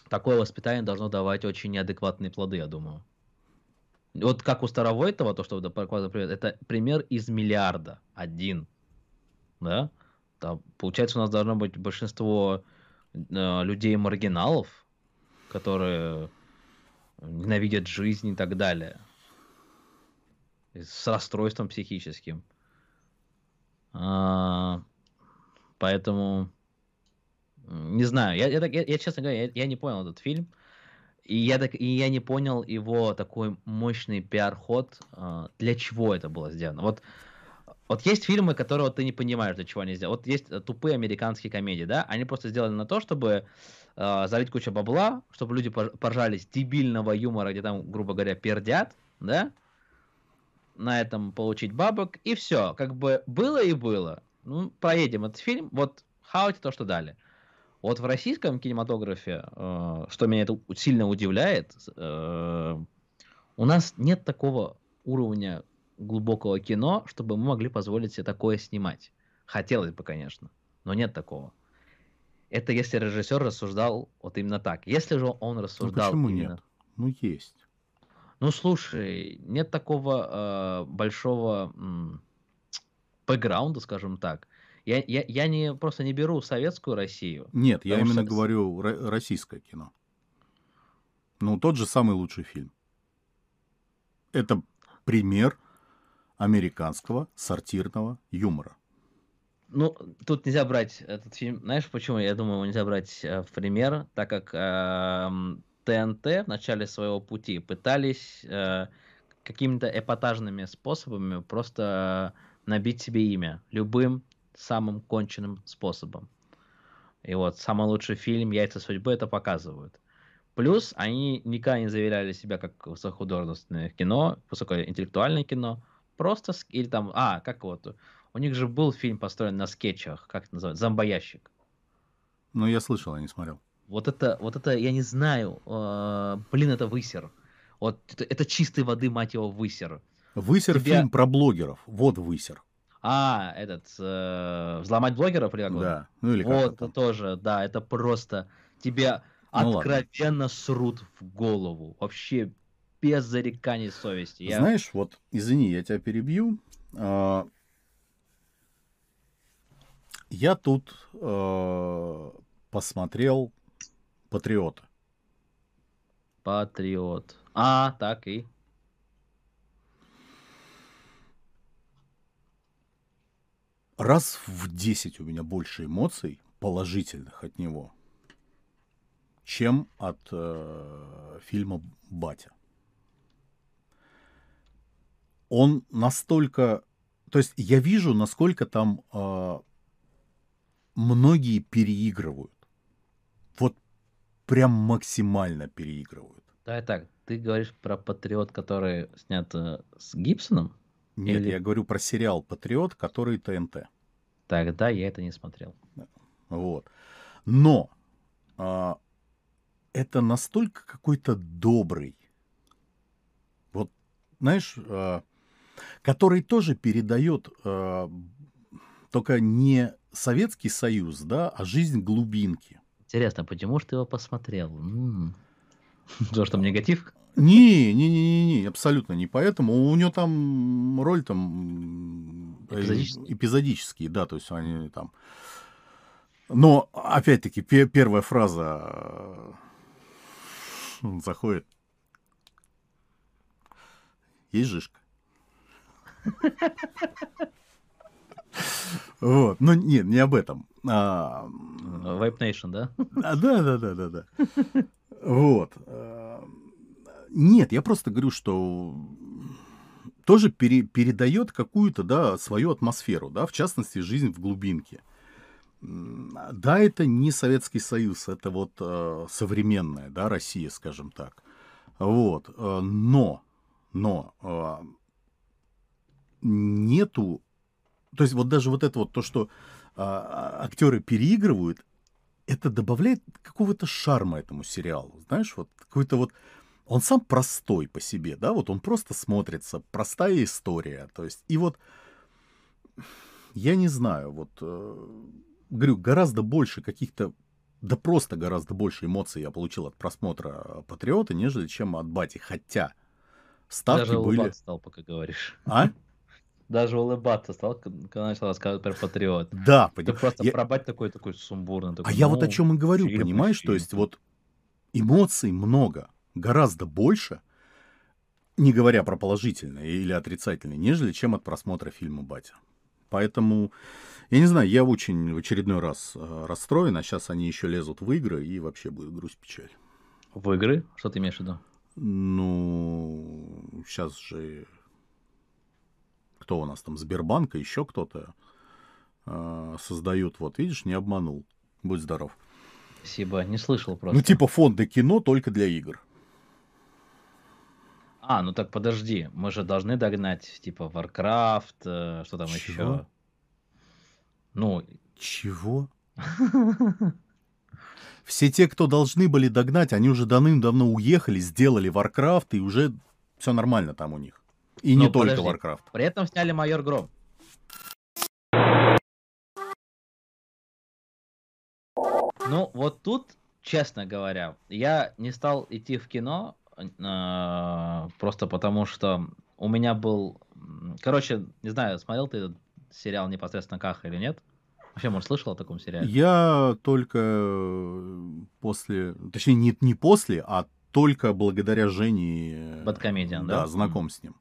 Speaker 2: такое воспитание должно давать очень неадекватные плоды, я думаю. Вот как у Старовойтова, то, что вы показывали пример, это пример из миллиарда. Один. Да? Там, получается, у нас должно быть большинство э, людей-маргиналов, которые ненавидят жизнь и так далее с расстройством психическим. А, поэтому не знаю, я, я, я- я, честно говоря, я, я не понял этот фильм. И я, так, и я не понял его такой мощный пиар-ход, а, для чего это было сделано. Вот, вот есть фильмы, которые вот ты не понимаешь, для чего они сделаны. Вот есть э, тупые американские комедии, да, они просто сделаны на то, чтобы э, залить кучу бабла, чтобы люди пор- поржались дебильного юмора, где там, грубо говоря, пердят, да, на этом получить бабок, и все. Как бы было и было. Ну, проедем этот фильм, вот хавайте то, что дали. Вот в российском кинематографе, э, что меня это сильно удивляет, э, у нас нет такого уровня глубокого кино, чтобы мы могли позволить себе такое снимать. Хотелось бы, конечно, но нет такого. Это если режиссер рассуждал вот именно так. Если же он
Speaker 1: Ну
Speaker 2: рассуждал
Speaker 1: почему
Speaker 2: именно...
Speaker 1: нет? Ну есть.
Speaker 2: Ну, слушай, нет такого э, большого м, бэкграунда, скажем так. Я, я, я не, просто не беру советскую Россию.
Speaker 1: Нет, я
Speaker 2: что
Speaker 1: именно
Speaker 2: это с-
Speaker 1: говорю ро- российское кино. Ну, тот же самый лучший фильм. Это пример американского сортирного юмора.
Speaker 2: Ну, тут нельзя брать этот фильм. Знаешь, почему? Я думаю, его нельзя брать э, в пример, так как эм, ТНТ в начале своего пути пытались э, какими-то эпатажными способами просто набить себе имя. Любым самым конченным способом. И вот самый лучший фильм «Яйца судьбы» это показывают. Плюс они никогда не заверяли себя как высокохудожественное кино, высокоинтеллектуальное кино. Просто, или там, а, как вот, у них же был фильм построен на скетчах, как это называется, «Зомбоящик».
Speaker 1: Ну, я слышал, я не смотрел.
Speaker 2: Вот это, вот это, я не знаю, э, блин, это высер. Вот это, это чистой воды, мать его, высер.
Speaker 1: Высер
Speaker 2: Тебя-
Speaker 1: фильм про блогеров. Вот высер.
Speaker 2: А, этот, э, взломать блогеров или как?
Speaker 1: Да. Ну или как
Speaker 2: Вот,
Speaker 1: это
Speaker 2: тоже, да, это просто тебе
Speaker 1: Ну ладно.
Speaker 2: откровенно срут в голову. Вообще без зареканий совести. Я-
Speaker 1: Знаешь, вот, извини, я тебя перебью. А, Я тут э, посмотрел Патриота.
Speaker 2: Патриот. А, так и.
Speaker 1: Раз в 10 у меня больше эмоций положительных от него, чем от э, фильма Батя. Он настолько... То есть я вижу, насколько там э, многие переигрывают. Вот прям максимально переигрывают.
Speaker 2: Да, так, ты говоришь про Патриот, который снят э, с Гибсоном?
Speaker 1: Нет,
Speaker 2: Или-
Speaker 1: я говорю про сериал «Патриот», который ТНТ.
Speaker 2: Тогда я это не смотрел.
Speaker 1: Вот. Но а, это настолько какой-то добрый, вот, знаешь, а, который тоже передает а, только не Советский Союз, да, а жизнь глубинки.
Speaker 2: Интересно, почему же ты его посмотрел? М. То, что негатив?
Speaker 1: Не, не, не, не, не, абсолютно не поэтому. У него там роль там э, эпизодические, да, то есть они там. Но опять-таки пе- первая фраза э, заходит. Есть жишка. Вот, ну нет, не об этом. А,
Speaker 2: Vape Nation, да?
Speaker 1: а, да, да, да, да, да. Вот. Э, Нет, я просто говорю, что тоже пере- передает какую-то, да, свою атмосферу, да, в частности, жизнь в глубинке. Да, это не Советский Союз, это вот э, современная, да, Россия, скажем так. Вот. э, Но, но э, нету, то есть вот даже вот это вот то, что а, актеры переигрывают, это добавляет какого-то шарма этому сериалу. Знаешь, вот какой-то вот... Он сам простой по себе, да, вот он просто смотрится, простая история. То есть, и вот, я не знаю, вот, э, говорю, гораздо больше каких-то, да просто гораздо больше эмоций я получил от просмотра «Патриота», нежели чем от «Бати». Хотя ставки
Speaker 2: Даже
Speaker 1: были...
Speaker 2: улыбаться стал, пока говоришь.
Speaker 1: А?
Speaker 2: Даже улыбаться стал, когда начал рассказывать про Патриот.
Speaker 1: Да,
Speaker 2: Ты
Speaker 1: поним-
Speaker 2: просто
Speaker 1: я-
Speaker 2: про бать такой, такой сумбурный.
Speaker 1: А
Speaker 2: такой,
Speaker 1: я вот о
Speaker 2: ну,
Speaker 1: чем и говорю, понимаешь? То есть вот эмоций много, гораздо больше, не говоря про положительные или отрицательные, нежели чем от просмотра фильма «Батя». Поэтому, я не знаю, я очень в очередной раз э, расстроен, а сейчас они еще лезут в игры, и вообще будет грусть-печаль.
Speaker 2: В игры? Что ты имеешь в виду?
Speaker 1: Ну, сейчас же... Кто у нас там? Сбербанк еще кто-то э, создают. Вот, видишь, не обманул. Будь здоров.
Speaker 2: Спасибо, не слышал просто.
Speaker 1: Ну, типа фонды кино только для игр.
Speaker 2: А, ну так подожди, мы же должны догнать, типа, Warcraft, э, что там
Speaker 1: Чего?
Speaker 2: еще? Ну,
Speaker 1: Чего? Все те, кто должны были догнать, они уже давным-давно уехали, сделали Warcraft, и уже все нормально там у них. И не
Speaker 2: Но
Speaker 1: только
Speaker 2: подожди.
Speaker 1: Warcraft.
Speaker 2: при этом сняли Майор Гром. Ну, вот тут, честно говоря, я не стал идти в кино, э, просто потому что у меня был... Короче, не знаю, смотрел ты этот сериал непосредственно Каха или нет? Вообще, может, слышал о таком сериале?
Speaker 1: Я только э, после, точнее, не, не после, а только благодаря Жене, э,
Speaker 2: Бэдкомедиан,
Speaker 1: да,
Speaker 2: да?
Speaker 1: знаком с ним.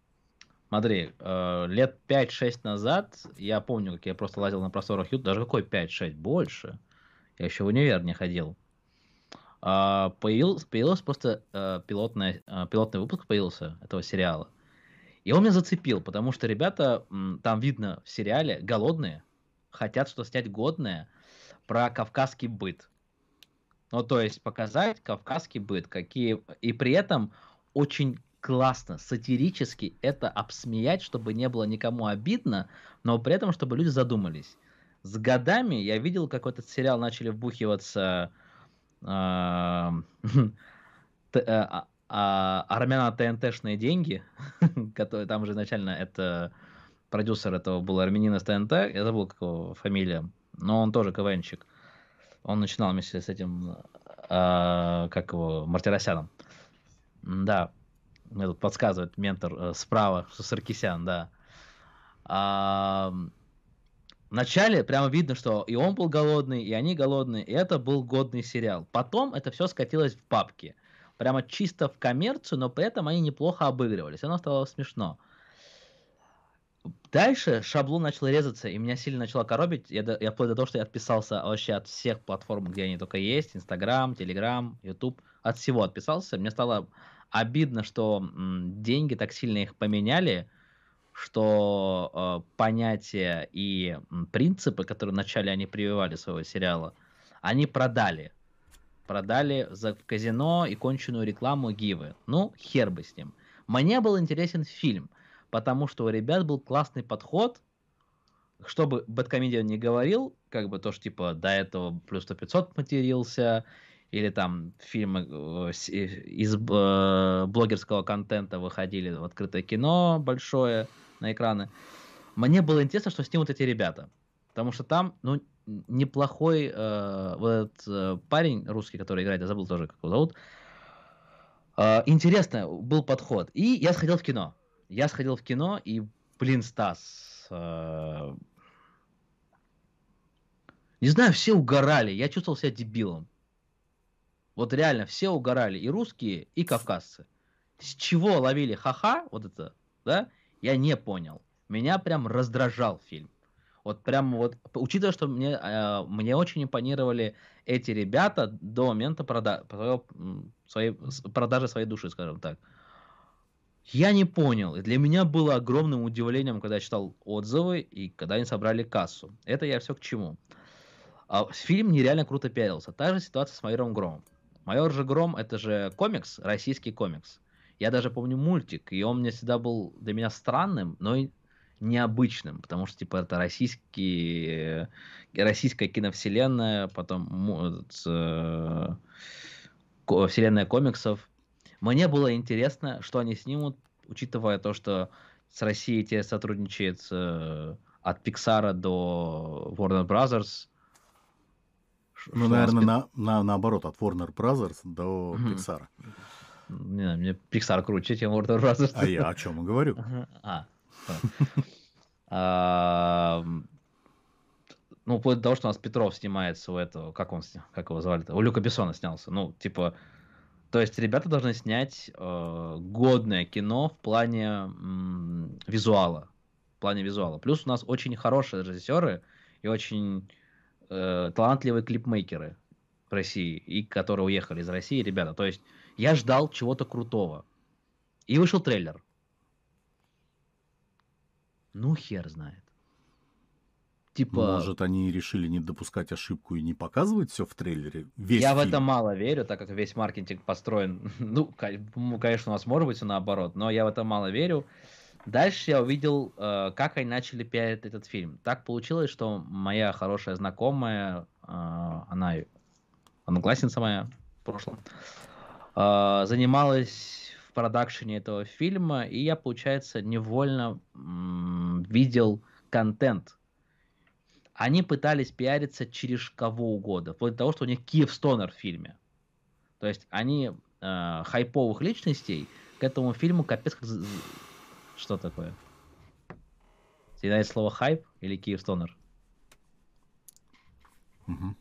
Speaker 2: Смотри, э, лет 5-6 назад, я помню, как я просто лазил на просторах YouTube, даже какой 5-6, больше. Я еще в универ не ходил. А, появился, появился просто э, пилотный, э, пилотный выпуск появился этого сериала. И он меня зацепил, потому что ребята, там видно в сериале, голодные, хотят что снять годное про кавказский быт. Ну, то есть показать кавказский быт, какие... И при этом очень классно, сатирически это обсмеять, чтобы не было никому обидно, но при этом, чтобы люди задумались. С годами я видел, как этот сериал начали вбухиваться а, т- э, а- а, армяно ТНТшные деньги, которые там же изначально это продюсер этого был армянин из ТНТ, я забыл, как его фамилия, но он тоже КВНчик. Он начинал вместе с этим, а, как его, Мартиросяном. Да, мне тут подсказывает ментор э, справа, что Саркисян, да. А, Вначале прямо видно, что и он был голодный, и они голодные, и это был годный сериал. Потом это все скатилось в папки. прямо чисто в коммерцию, но при этом они неплохо обыгрывались. Оно стало смешно. Дальше шаблон начал резаться, и меня сильно начало коробить. Я, я вплоть до того, что я отписался вообще от всех платформ, где они только есть. Инстаграм, Телеграм, Ютуб. От всего отписался. Мне стало обидно, что м, деньги так сильно их поменяли, что э, понятия и принципы, которые вначале они прививали своего сериала, они продали. Продали за казино и конченую рекламу Гивы. Ну, хер бы с ним. Мне был интересен фильм – потому что у ребят был классный подход, чтобы Бэткомедиан не говорил, как бы то, что типа до этого плюс 100 500 матерился, или там фильмы э, из э, блогерского контента выходили в открытое кино большое на экраны. Мне было интересно, что снимут эти ребята. Потому что там, ну, неплохой э, вот этот э, парень русский, который играет, я забыл тоже, как его зовут. Э, интересно был подход. И я сходил в кино. Я сходил в кино, и, блин, Стас, э... не знаю, все угорали, я чувствовал себя дебилом. Вот реально, все угорали, и русские, и кавказцы. С чего ловили ха-ха, вот это, да, я не понял. Меня прям раздражал фильм. Вот прям вот, учитывая, что мне, э, мне очень импонировали эти ребята до момента прода своей, продажи своей души, скажем так. Я не понял. И для меня было огромным удивлением, когда я читал отзывы и когда они собрали кассу. Это я все к чему. А фильм нереально круто пиарился. Та же ситуация с Майором Громом. Майор же Гром это же комикс, российский комикс. Я даже помню мультик, и он мне всегда был для меня странным, но и необычным, потому что типа это российский, российская киновселенная, потом э, вселенная комиксов, мне было интересно, что они снимут, учитывая то, что с Россией те сотрудничает э, от Pixar до Warner Brothers.
Speaker 1: Ну, наверное, на, на, наоборот, от Warner Brothers до mm-hmm. Pixar.
Speaker 2: Не знаю, мне Pixar круче, чем Warner Brothers.
Speaker 1: А я о чем и говорю.
Speaker 2: А, ну, вплоть до того, что у нас Петров снимается у этого, как он, как его звали У Люка Бессона снялся. Ну, типа, то есть ребята должны снять э, годное кино в плане м, визуала. В плане визуала. Плюс у нас очень хорошие режиссеры и очень э, талантливые клипмейкеры в России, и которые уехали из России, ребята. То есть я ждал чего-то крутого. И вышел трейлер. Ну, хер знает.
Speaker 1: Типа... Может, они решили не допускать ошибку и не показывать все в трейлере?
Speaker 2: Весь Я фильм? в это мало верю, так как весь маркетинг построен. Ну, конечно, у нас может быть все наоборот, но я в это мало верю. Дальше я увидел, э, как они начали пиарить этот фильм. Так получилось, что моя хорошая знакомая, э, она одноклассница моя в прошлом, э, занималась в продакшене этого фильма, и я, получается, невольно видел контент они пытались пиариться через кого угодно, вплоть до того, что у них Киев Стонер в фильме. То есть они хайповых личностей к этому фильму капец как... Что такое? Тебе слово хайп или Киев Стонер? Угу.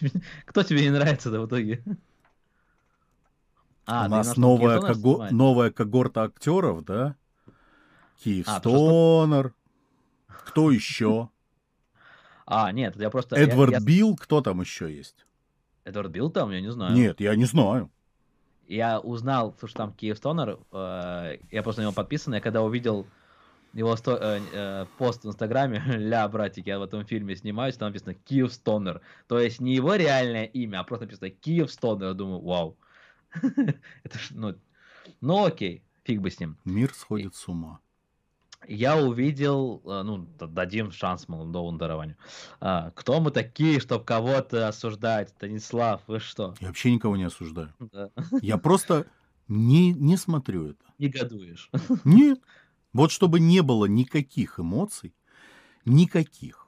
Speaker 2: Кто тебе не нравится-то в итоге?
Speaker 1: А, У нас новая, кого... новая когорта актеров, да? Киев а, Стонер. Кто еще?
Speaker 2: А, нет, я просто...
Speaker 1: Эдвард я, Билл, кто там еще есть?
Speaker 2: Эдвард Билл там, я не знаю.
Speaker 1: Нет, я не знаю.
Speaker 2: Я узнал, что там Киев Стонер, э, я просто на него подписан, я когда увидел его сто, э, э, пост в Инстаграме, ля, братик, я в этом фильме снимаюсь, там написано Киев Стонер. То есть не его реальное имя, а просто написано Киев Стонер. Я думаю, вау. Это ж, ну, ну окей, фиг бы с ним.
Speaker 1: Мир сходит с ума
Speaker 2: я увидел, э, ну, дадим шанс молодому дарованию. А, кто мы такие, чтобы кого-то осуждать? Станислав, вы что?
Speaker 1: Я вообще никого не осуждаю. Да. Я просто не, не смотрю это.
Speaker 2: Негодуешь.
Speaker 1: Нет. Вот чтобы не было никаких эмоций, никаких.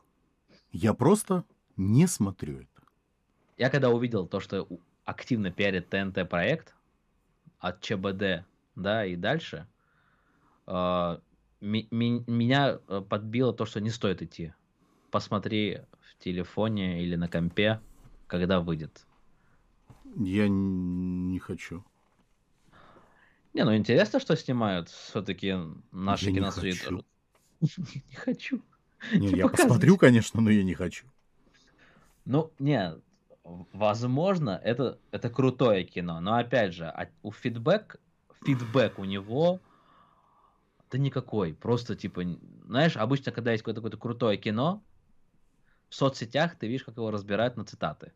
Speaker 1: Я просто не смотрю это.
Speaker 2: Я когда увидел то, что активно пиарит ТНТ проект от ЧБД, да, и дальше, а, меня э, подбило то, что не стоит идти. Посмотри в телефоне или на компе, когда выйдет.
Speaker 1: Я не хочу.
Speaker 2: Не, ну интересно, что снимают все-таки наши
Speaker 1: Я не
Speaker 2: киностудии. Не хочу.
Speaker 1: Не, я посмотрю, конечно, но я не хочу.
Speaker 2: Ну, не, возможно, это, это крутое кино, но опять же, а у фидбэк, фидбэк у него, да никакой, просто типа, знаешь, обычно, когда есть какое-то, какое-то крутое кино, в соцсетях ты видишь, как его разбирают на цитаты.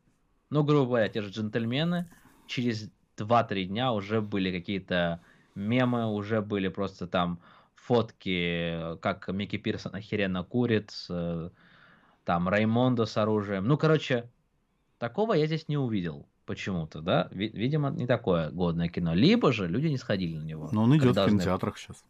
Speaker 2: Ну, грубо говоря, те же джентльмены через 2-3 дня уже были какие-то мемы, уже были просто там фотки, как Микки Пирсон охеренно курит, с, там Раймондо с оружием. Ну, короче, такого я здесь не увидел почему-то, да? Ви- видимо, не такое годное кино. Либо же люди не сходили на него.
Speaker 1: Но он идет в кинотеатрах сейчас.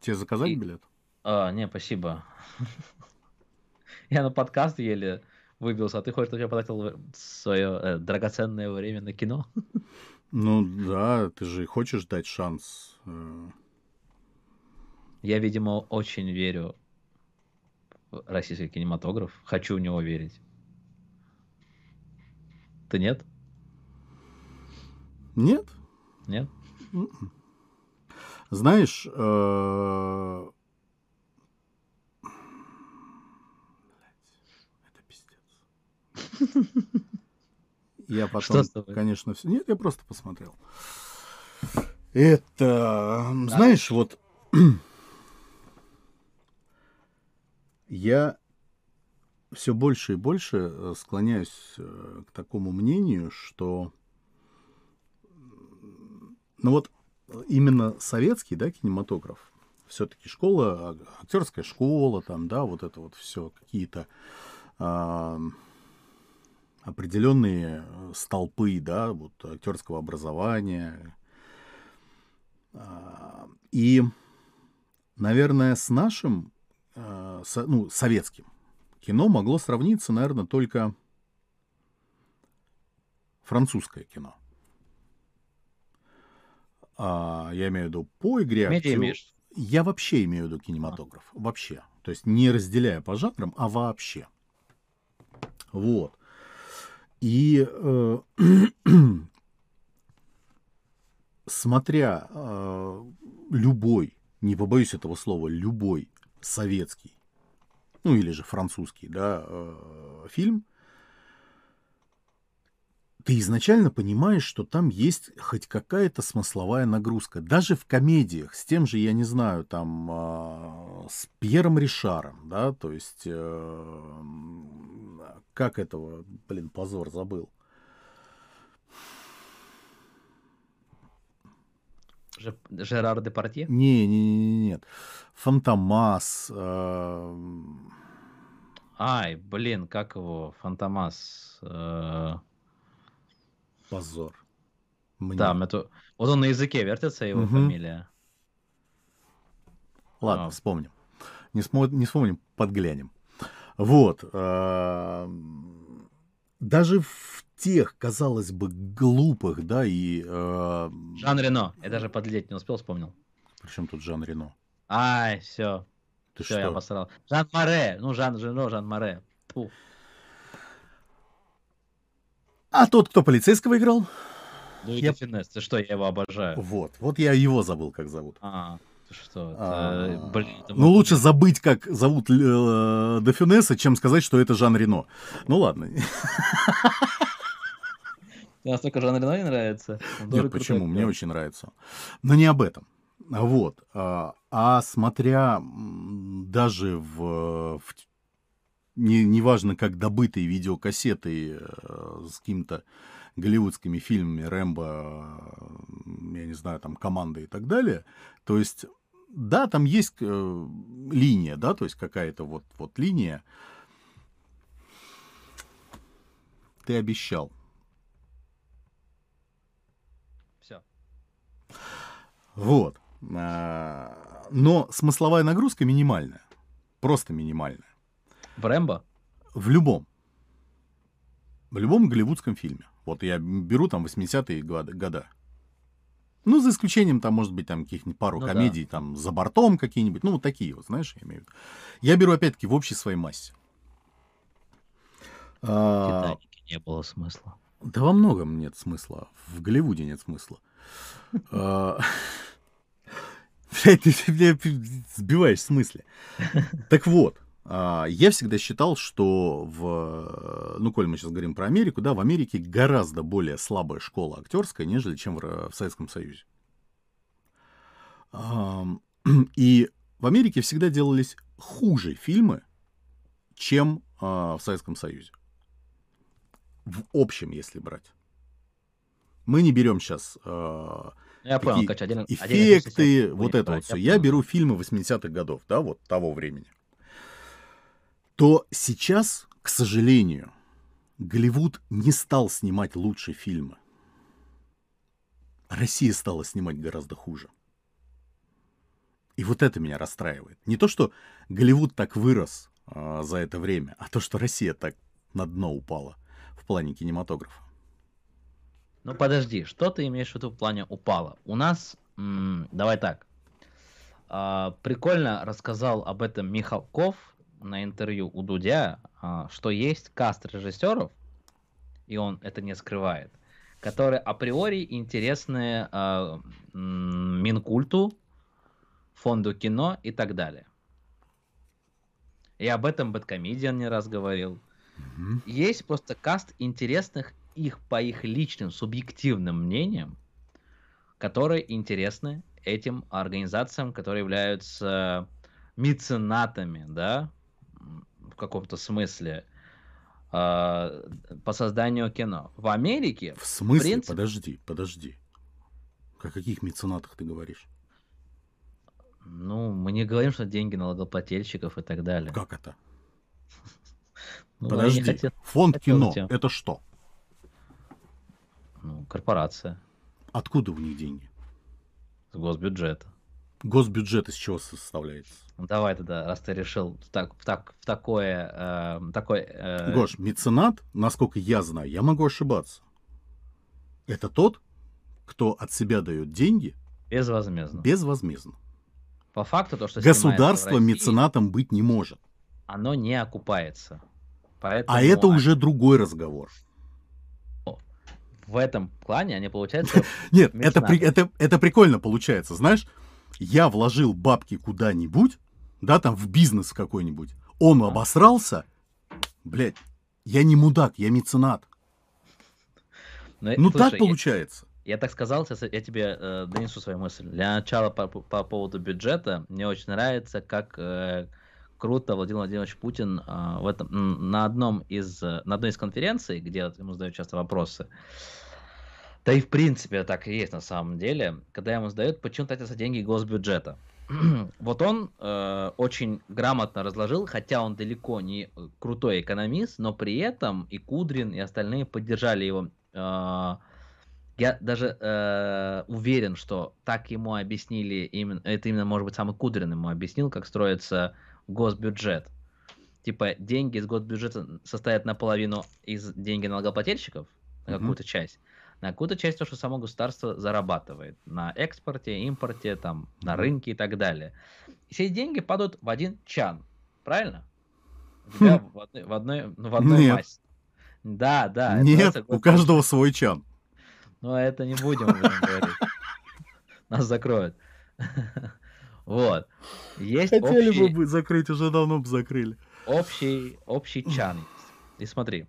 Speaker 1: Тебе заказать
Speaker 2: И-
Speaker 1: билет?
Speaker 2: А, не, спасибо. Я на подкаст еле выбился, а ты хочешь, чтобы я потратил свое драгоценное время на кино?
Speaker 1: Ну да, ты же хочешь дать шанс. э,
Speaker 2: Я, видимо, очень верю в российский кинематограф. Хочу в него верить. Ты нет?
Speaker 1: Нет?
Speaker 2: Нет?
Speaker 1: М-м. Знаешь, э, это пиздец. Я потом, конечно, все. Нет, я просто посмотрел. Это, знаешь, вот я все больше и больше э, склоняюсь э, к такому мнению, что ну вот именно советский, да, кинематограф, все-таки школа, а- актерская школа, там, да, вот это вот все какие-то а, определенные э, столпы, да, вот актерского образования. А, И, наверное, с нашим, э, со- ну, советским кино могло сравниться, наверное, только французское кино. А, я имею в виду по игре
Speaker 2: Медиа имеешь?
Speaker 1: Я вообще имею в виду кинематограф. Вообще. То есть не разделяя по жанрам, а вообще. Вот. И э, смотря э, любой, не побоюсь этого слова, любой советский, ну или же французский, да, э, фильм, ты изначально понимаешь, что там есть хоть какая-то смысловая нагрузка. Даже в комедиях с тем же, я не знаю, там, а, с Пьером Ришаром, да, то есть, э, как этого, блин, позор, забыл.
Speaker 2: Же- Жерар Депардье?
Speaker 1: Не, не, не, не, нет. Фантомас, э,
Speaker 2: Ай, блин, как его? Фантомас. э,
Speaker 1: позор. Мне.
Speaker 2: Там, это... Вот он на языке вертится, его
Speaker 1: Мгм.
Speaker 2: фамилия.
Speaker 1: Ладно,
Speaker 2: А.
Speaker 1: вспомним. Не, смо- не вспомним, подглянем. Вот. э, Даже в тех, казалось бы, глупых, да, и... э,
Speaker 2: Жан Рено. Я даже подлететь не успел, вспомнил.
Speaker 1: Причем тут Жан Рено?
Speaker 2: Ай, все.
Speaker 1: Ты
Speaker 2: Все, я
Speaker 1: что?
Speaker 2: посрал. Жан Море. Ну, Жан Рено, Жан Море. Фу.
Speaker 1: А тот, кто полицейского играл?
Speaker 2: Луи
Speaker 1: Я-
Speaker 2: де Финес. Ты что, я его обожаю.
Speaker 1: Вот. Вот я его забыл, как зовут.
Speaker 2: А, ты что?
Speaker 1: А,
Speaker 2: это, блин, это
Speaker 1: Ну, лучше забыть, как зовут э, Де Фюнеса, чем сказать, что это Жан Рено. Ну, ладно.
Speaker 2: Тебе настолько Жан Рено не нравится?
Speaker 1: Нет, почему? Мне очень нравится. Но не об этом. А Вот. А, а смотря даже в, в не, неважно, как добытые видеокассеты э, с какими-то голливудскими фильмами Рэмбо, э, я не знаю, там, команда и так далее, то есть, да, там есть э, линия, да, то есть какая-то вот, вот линия. Ты обещал.
Speaker 2: Всё.
Speaker 1: Вот. А, Но смысловая нагрузка минимальная. Просто минимальная.
Speaker 2: В Рэмбо?
Speaker 1: В любом. В любом голливудском фильме. Вот я беру там 80-е годы. года. Ну, за исключением, там, может быть, там каких-нибудь пару
Speaker 2: Ну да.
Speaker 1: комедий, там, за бортом какие-нибудь. Ну, вот такие вот, знаешь, я имею в виду. Я беру, опять-таки, в общей своей массе.
Speaker 2: В
Speaker 1: А,
Speaker 2: Титанике не было смысла.
Speaker 1: Да во многом нет смысла. В Голливуде нет смысла. А, блядь, ты меня сбиваешь в смысле. Так вот, я всегда считал, что в, ну, коль мы сейчас говорим про Америку, да, в Америке гораздо более слабая школа актерская, нежели чем в, в Советском Союзе. И в Америке всегда делались хуже фильмы, чем а, в Советском Союзе. В общем, если брать. Мы не берем сейчас э,
Speaker 2: Я понял, Катя, один,
Speaker 1: эффекты, один вот это вот все. Я беру фильмы 80-х годов, да, вот того времени. То сейчас, к сожалению, Голливуд не стал снимать лучше фильмы. Россия стала снимать гораздо хуже. И вот это меня расстраивает. Не то, что Голливуд так вырос э, за это время, а то, что Россия так на дно упала в плане кинематографа.
Speaker 2: Ну подожди, что ты имеешь в виду в плане упала? У нас, м- давай так, а, прикольно рассказал об этом Михалков на интервью у Дудя, а, что есть каст режиссеров, и он это не скрывает, которые априори интересны а, Минкульту, фонду кино и так далее. И об этом Бэткомедиан не раз говорил. Mm-hmm. Есть просто каст интересных их по их личным субъективным мнениям, которые интересны этим организациям, которые являются меценатами, да, в каком-то смысле, э, по созданию кино. В Америке...
Speaker 1: В смысле? В принципе... Подожди, подожди. О каких меценатах ты говоришь?
Speaker 2: Ну, мы не говорим, что деньги налогоплательщиков и так далее.
Speaker 1: Как это? Ну, Подожди, фонд кино, это что?
Speaker 2: Ну, корпорация.
Speaker 1: Откуда у них деньги?
Speaker 2: С госбюджета.
Speaker 1: Госбюджет из чего составляется?
Speaker 2: Ну, давай тогда, раз ты решил так, так, в такое... Э, такой,
Speaker 1: э... Гош, меценат, насколько я знаю, я могу ошибаться. Это тот, кто от себя дает деньги...
Speaker 2: Безвозмездно.
Speaker 1: Безвозмездно.
Speaker 2: По факту то, что
Speaker 1: Государство России, меценатом быть не может.
Speaker 2: Оно не окупается.
Speaker 1: Поэтому... А это уже другой разговор
Speaker 2: в этом плане они получаются...
Speaker 1: Нет, это, при, это, это прикольно получается. Знаешь, я вложил бабки куда-нибудь, да, там в бизнес какой-нибудь, он обосрался, блядь, я не мудак, я меценат. Но, ну слушай, так получается.
Speaker 2: Я, я так сказал, сейчас я тебе э, донесу свою мысль. Для начала по, по поводу бюджета, мне очень нравится, как э, круто Владимир Владимирович Путин э, в этом, на, одном из, на одной из конференций, где ему задают часто вопросы, да и в принципе так и есть на самом деле, когда ему задают, почему тратятся деньги госбюджета. вот он э, очень грамотно разложил, хотя он далеко не крутой экономист, но при этом и Кудрин, и остальные поддержали его. Э, я даже э, уверен, что так ему объяснили, именно, это именно, может быть, самый Кудрин ему объяснил, как строится госбюджет. Типа деньги из госбюджета состоят наполовину из деньги налогоплательщиков, на какую-то mm-hmm. часть, на какую-то часть то, что само государство зарабатывает на экспорте, импорте, там, на рынке и так далее. Все эти деньги падают в один чан, правильно? У тебя хм. в одной, в одной, ну, в одной
Speaker 1: Нет.
Speaker 2: массе. Да, да.
Speaker 1: Нет, у каждого свой чан.
Speaker 2: Ну, это не будем говорить. Нас закроют. Вот. Есть
Speaker 1: Хотели общий... бы закрыть, уже давно бы закрыли.
Speaker 2: Общий, общий чан. И смотри,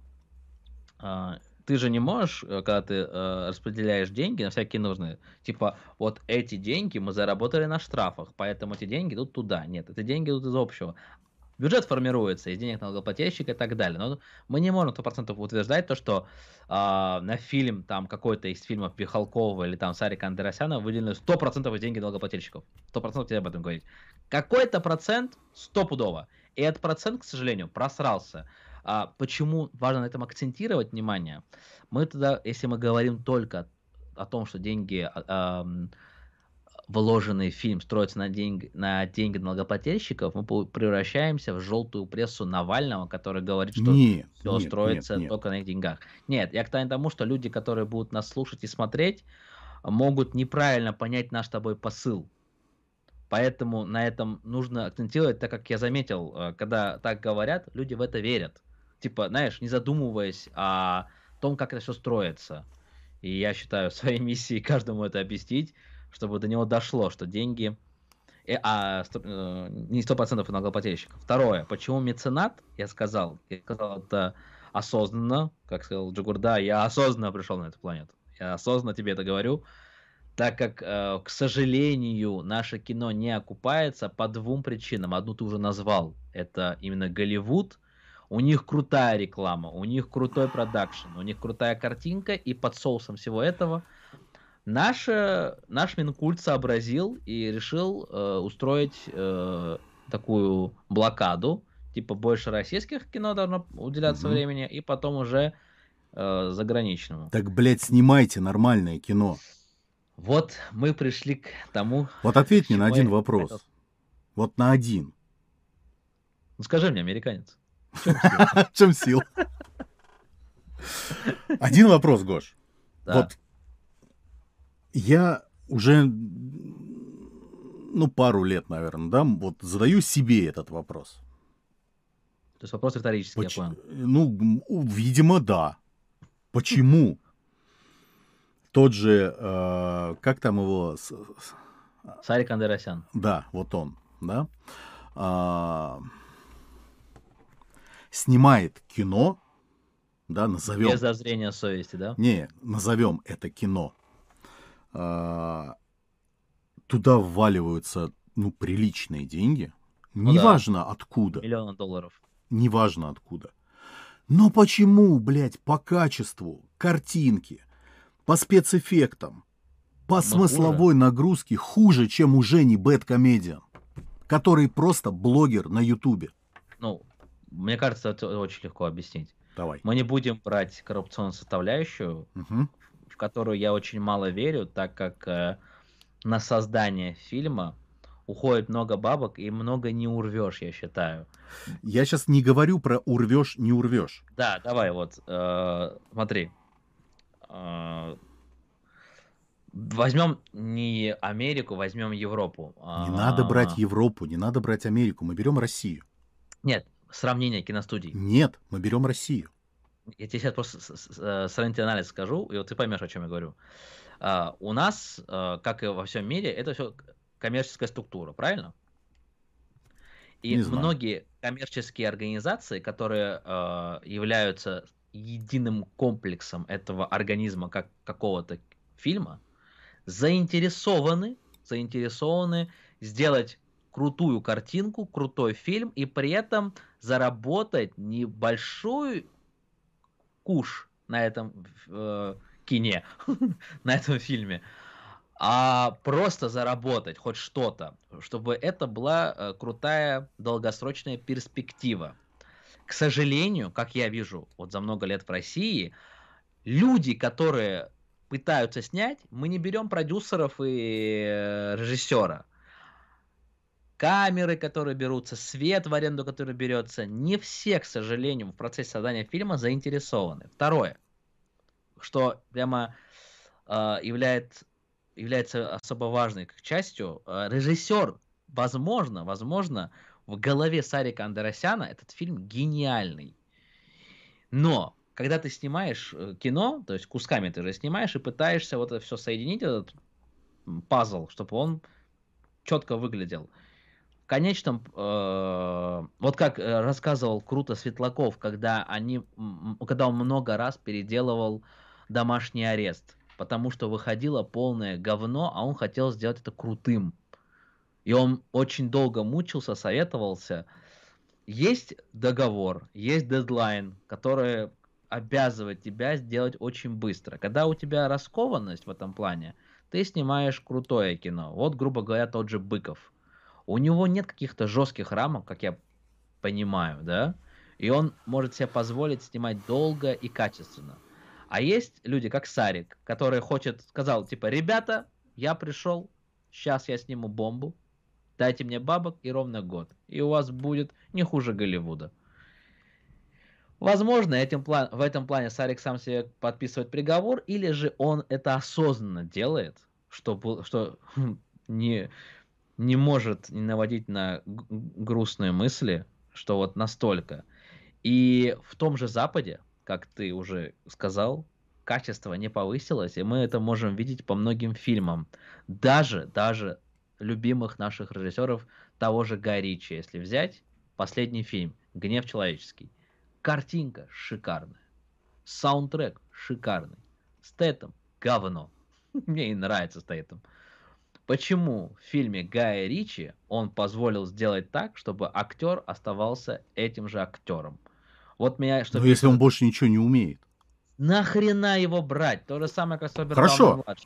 Speaker 2: а, ты же не можешь, э, когда ты э, распределяешь деньги на всякие нужные, типа, вот эти деньги мы заработали на штрафах, поэтому эти деньги идут туда. Нет, эти деньги идут из общего. Бюджет формируется из денег налогоплательщика и так далее. Но мы не можем 100% утверждать то, что э, на фильм, там, какой-то из фильмов Пихалкова или там Сарика Андерасяна выделены 100% из деньги налогоплательщиков. 100% тебе об этом говорить. Какой-то процент стопудово. И этот процент, к сожалению, просрался. А почему важно на этом акцентировать внимание? Мы тогда, если мы говорим только о том, что деньги, э, вложенные в фильм, строятся на, деньги, на деньги налогоплательщиков, мы превращаемся в желтую прессу Навального, который говорит, что нет, все нет, строится нет, нет. только на их деньгах. Нет, я к тому, что люди, которые будут нас слушать и смотреть, могут неправильно понять наш с тобой посыл. Поэтому на этом нужно акцентировать, так как я заметил, э, когда так говорят, люди в это верят типа, знаешь, не задумываясь о том, как это все строится. И я считаю своей миссией каждому это объяснить, чтобы до него дошло, что деньги... Э, а э, не сто процентов налогоплательщиков. Второе. Почему меценат? Я сказал. Я сказал это осознанно. Как сказал Джигурда, я осознанно пришел на эту планету. Я осознанно тебе это говорю. Так как, э, к сожалению, наше кино не окупается по двум причинам. Одну ты уже назвал. Это именно Голливуд – у них крутая реклама, у них крутой продакшн, у них крутая картинка, и под соусом всего этого наш, наш Минкульт сообразил и решил э, устроить э, такую блокаду, типа больше российских кино должно уделяться угу. времени, и потом уже э, заграничному.
Speaker 1: Так, блядь, снимайте нормальное кино.
Speaker 2: Вот мы пришли к тому...
Speaker 1: Вот ответь мне на один вопрос. Хотел... Вот на один.
Speaker 2: Ну скажи мне, американец.
Speaker 1: В чем сил? Один вопрос, Гош. Вот я уже, ну, пару лет, наверное, да, вот задаю себе этот вопрос.
Speaker 2: То есть вопрос риторический, Поч... я понял.
Speaker 1: Ну, видимо, да. Почему? Тот же, э, как там его...
Speaker 2: Сарик Андерасян.
Speaker 1: Да, вот он, да. А, снимает кино, да, назовем...
Speaker 2: Без зазрения совести, да?
Speaker 1: Не, назовем это кино. А, туда вваливаются, ну, приличные деньги. Ну, Неважно да. откуда.
Speaker 2: Миллиона долларов.
Speaker 1: Неважно откуда. Но почему, блядь, по качеству картинки, по спецэффектам, по Но смысловой хуже. нагрузке хуже, чем у Жени Бэткомедиан, который просто блогер на Ютубе?
Speaker 2: Мне кажется, это очень легко объяснить.
Speaker 1: Давай.
Speaker 2: Мы не будем брать коррупционную составляющую, угу. в которую я очень мало верю, так как э, на создание фильма уходит много бабок и много не урвешь, я считаю.
Speaker 1: Я сейчас не говорю про урвешь, не урвешь.
Speaker 2: Да, давай вот, э, смотри. Э, возьмем не Америку, возьмем Европу.
Speaker 1: Не надо брать Европу, не надо брать Америку, мы берем Россию.
Speaker 2: Нет, сравнение киностудий.
Speaker 1: Нет, мы берем Россию.
Speaker 2: Я тебе сейчас просто э, сравнительный анализ скажу, и вот ты поймешь, о чем я говорю. Uh, у нас, uh, как и во всем мире, это все коммерческая структура, правильно? И многие коммерческие организации, которые uh, являются единым комплексом этого организма как какого-то фильма, заинтересованы, заинтересованы сделать крутую картинку, крутой фильм и при этом заработать небольшой куш на этом э, кине, на этом фильме, а просто заработать хоть что-то, чтобы это была э, крутая долгосрочная перспектива. К сожалению, как я вижу, вот за много лет в России, люди, которые пытаются снять, мы не берем продюсеров и э, режиссера камеры, которые берутся, свет в аренду, который берется. Не все, к сожалению, в процессе создания фильма заинтересованы. Второе, что прямо э, является, является особо важной как частью, э, режиссер, возможно, возможно, в голове Сарика Андерасяна этот фильм гениальный. Но когда ты снимаешь э, кино, то есть кусками ты же снимаешь и пытаешься вот это все соединить, этот пазл, чтобы он четко выглядел конечном, э, вот как э, рассказывал круто Светлаков, когда, они, когда он много раз переделывал домашний арест, потому что выходило полное говно, а он хотел сделать это крутым. И он очень долго мучился, советовался. Есть договор, есть дедлайн, который обязывает тебя сделать очень быстро. Когда у тебя раскованность в этом плане, ты снимаешь крутое кино. Вот, грубо говоря, тот же Быков у него нет каких-то жестких рамок, как я понимаю, да, и он может себе позволить снимать долго и качественно. А есть люди, как Сарик, который хочет, сказал, типа, ребята, я пришел, сейчас я сниму бомбу, дайте мне бабок и ровно год, и у вас будет не хуже Голливуда. Возможно, этим план, в этом плане Сарик сам себе подписывает приговор, или же он это осознанно делает, что, что не, не может не наводить на грустные мысли, что вот настолько. И в том же Западе, как ты уже сказал, качество не повысилось, и мы это можем видеть по многим фильмам. Даже, даже любимых наших режиссеров, того же Гай Ричи, если взять, последний фильм «Гнев человеческий». Картинка шикарная. Саундтрек шикарный. Стэтом говно. Мне и нравится Стэтом. Почему в фильме Гая Ричи он позволил сделать так, чтобы актер оставался этим же актером? Вот меня,
Speaker 1: что. Но если он больше ничего не умеет.
Speaker 2: Нахрена его брать? То же самое, как с
Speaker 1: Роберт Хорошо. Дауни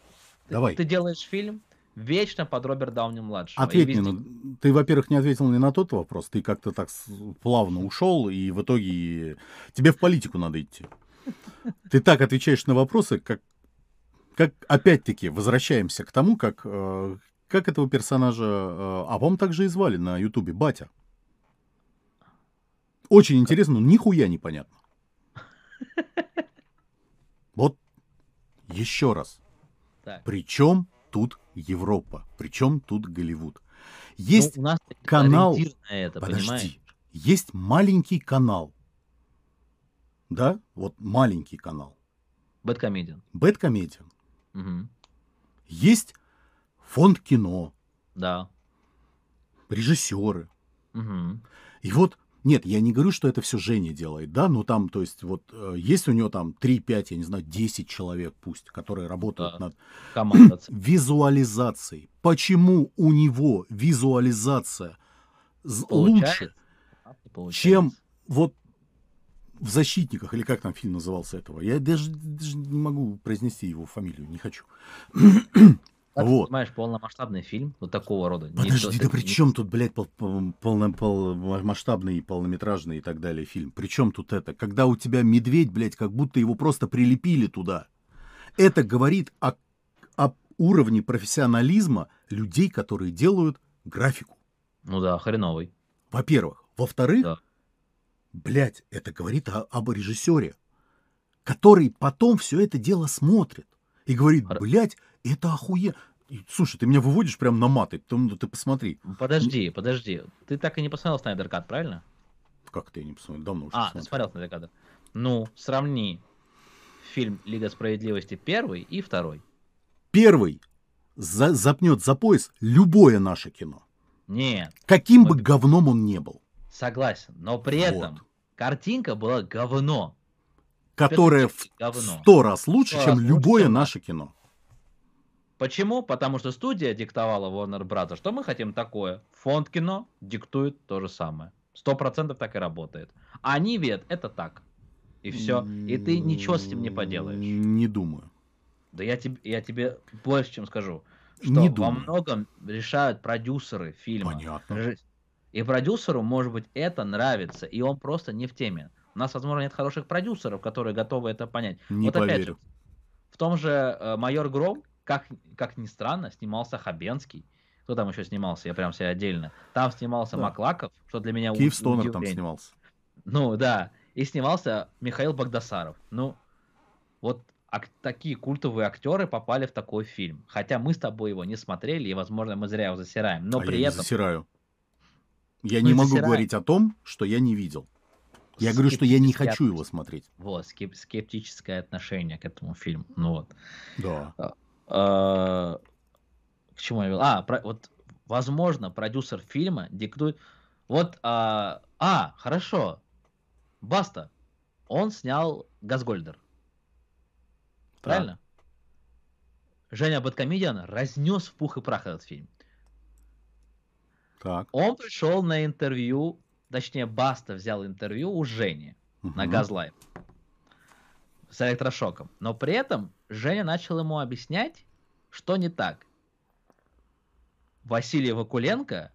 Speaker 1: Давай.
Speaker 2: Ты, ты делаешь фильм вечно под Роберт Дауни младшего.
Speaker 1: Ответь везде... мне, ну, ты, во-первых, не ответил ни на тот вопрос, ты как-то так плавно ушел, и в итоге тебе в политику надо идти. Ты так отвечаешь на вопросы, как, как опять-таки возвращаемся к тому, как, э, как этого персонажа, э, а вам также и звали на Ютубе Батя. Очень интересно, но нихуя непонятно. Вот еще раз. Так. Причем тут Европа? Причем тут Голливуд? Есть ну, у нас канал. Это, Подожди. Понимаешь? Есть маленький канал. Да? Вот маленький канал.
Speaker 2: Бэткомедиан.
Speaker 1: Бэткомедиан. Угу. Есть фонд кино.
Speaker 2: Да.
Speaker 1: Режиссеры. Угу. И вот нет, я не говорю, что это все Женя делает, да, но там, то есть, вот э, есть у него там 3-5, я не знаю, 10 человек пусть, которые работают да. над визуализацией. Почему у него визуализация Получается. лучше, чем вот в «Защитниках», или как там фильм назывался этого? Я даже, даже не могу произнести его фамилию, не хочу.
Speaker 2: Как вот. Понимаешь, полномасштабный фильм вот такого рода.
Speaker 1: Подожди, да при чем тут, блядь, пол, пол, пол, полномасштабный, полнометражный и так далее фильм? При чем тут это? Когда у тебя медведь, блядь, как будто его просто прилепили туда. Это говорит о, о уровне профессионализма людей, которые делают графику.
Speaker 2: Ну да, хреновый.
Speaker 1: Во-первых. Во-вторых, да. Блядь, это говорит о, об режиссере, который потом все это дело смотрит и говорит, блядь, это охуенно. Слушай, ты меня выводишь прям на маты, ты, ну, ты посмотри.
Speaker 2: Подожди, подожди. Ты так и не посмотрел Снайдер Кат, правильно?
Speaker 1: Как ты не посмотрел? Давно уже
Speaker 2: А, смотрел. ты смотрел Снайдер Кат. Ну, сравни фильм Лига Справедливости первый и второй.
Speaker 1: Первый за запнет за пояс любое наше кино.
Speaker 2: Нет.
Speaker 1: Каким бы говном он не был.
Speaker 2: Согласен, но при вот. этом картинка была говно.
Speaker 1: Которое в сто раз лучше, 100 чем раз любое лучше, наше кино.
Speaker 2: Почему? Потому что студия диктовала Warner Bros. Что мы хотим такое? Фонд кино диктует то же самое. Сто процентов так и работает. А Нивет это так. И все. И ты ничего с этим не поделаешь.
Speaker 1: Не думаю.
Speaker 2: Да я тебе, я тебе больше чем скажу. Что не во многом решают продюсеры фильма.
Speaker 1: Понятно.
Speaker 2: И продюсеру, может быть, это нравится, и он просто не в теме. У нас, возможно, нет хороших продюсеров, которые готовы это понять.
Speaker 1: Не вот поверю. опять же,
Speaker 2: в том же э, Майор Гром как, как ни странно, снимался Хабенский. Кто там еще снимался? Я прям себе отдельно. Там снимался да. Маклаков, что для меня
Speaker 1: Киев Стонер там снимался.
Speaker 2: Ну, да. И снимался Михаил Багдасаров. Ну, вот ак- такие культовые актеры попали в такой фильм. Хотя мы с тобой его не смотрели, и, возможно, мы зря его засираем. Но
Speaker 1: а
Speaker 2: при
Speaker 1: я
Speaker 2: этом...
Speaker 1: Не засираю. Я мы не могу засираем. говорить о том, что я не видел. Я говорю, что я не хочу его смотреть.
Speaker 2: Вот, скеп- скептическое отношение к этому фильму. Ну вот.
Speaker 1: Да. А,
Speaker 2: Э, к чему я вел? А, про, вот, возможно, продюсер фильма диктует... Вот, а, а, хорошо, Баста, он снял Газгольдер. Правильно? Да. Женя Бэткомедиан разнес в пух и прах этот фильм.
Speaker 1: Так.
Speaker 2: Он пришел на интервью, точнее, Баста взял интервью у Жени угу. на Газлайв с электрошоком. Но при этом Женя начал ему объяснять, что не так. Василий Вакуленко,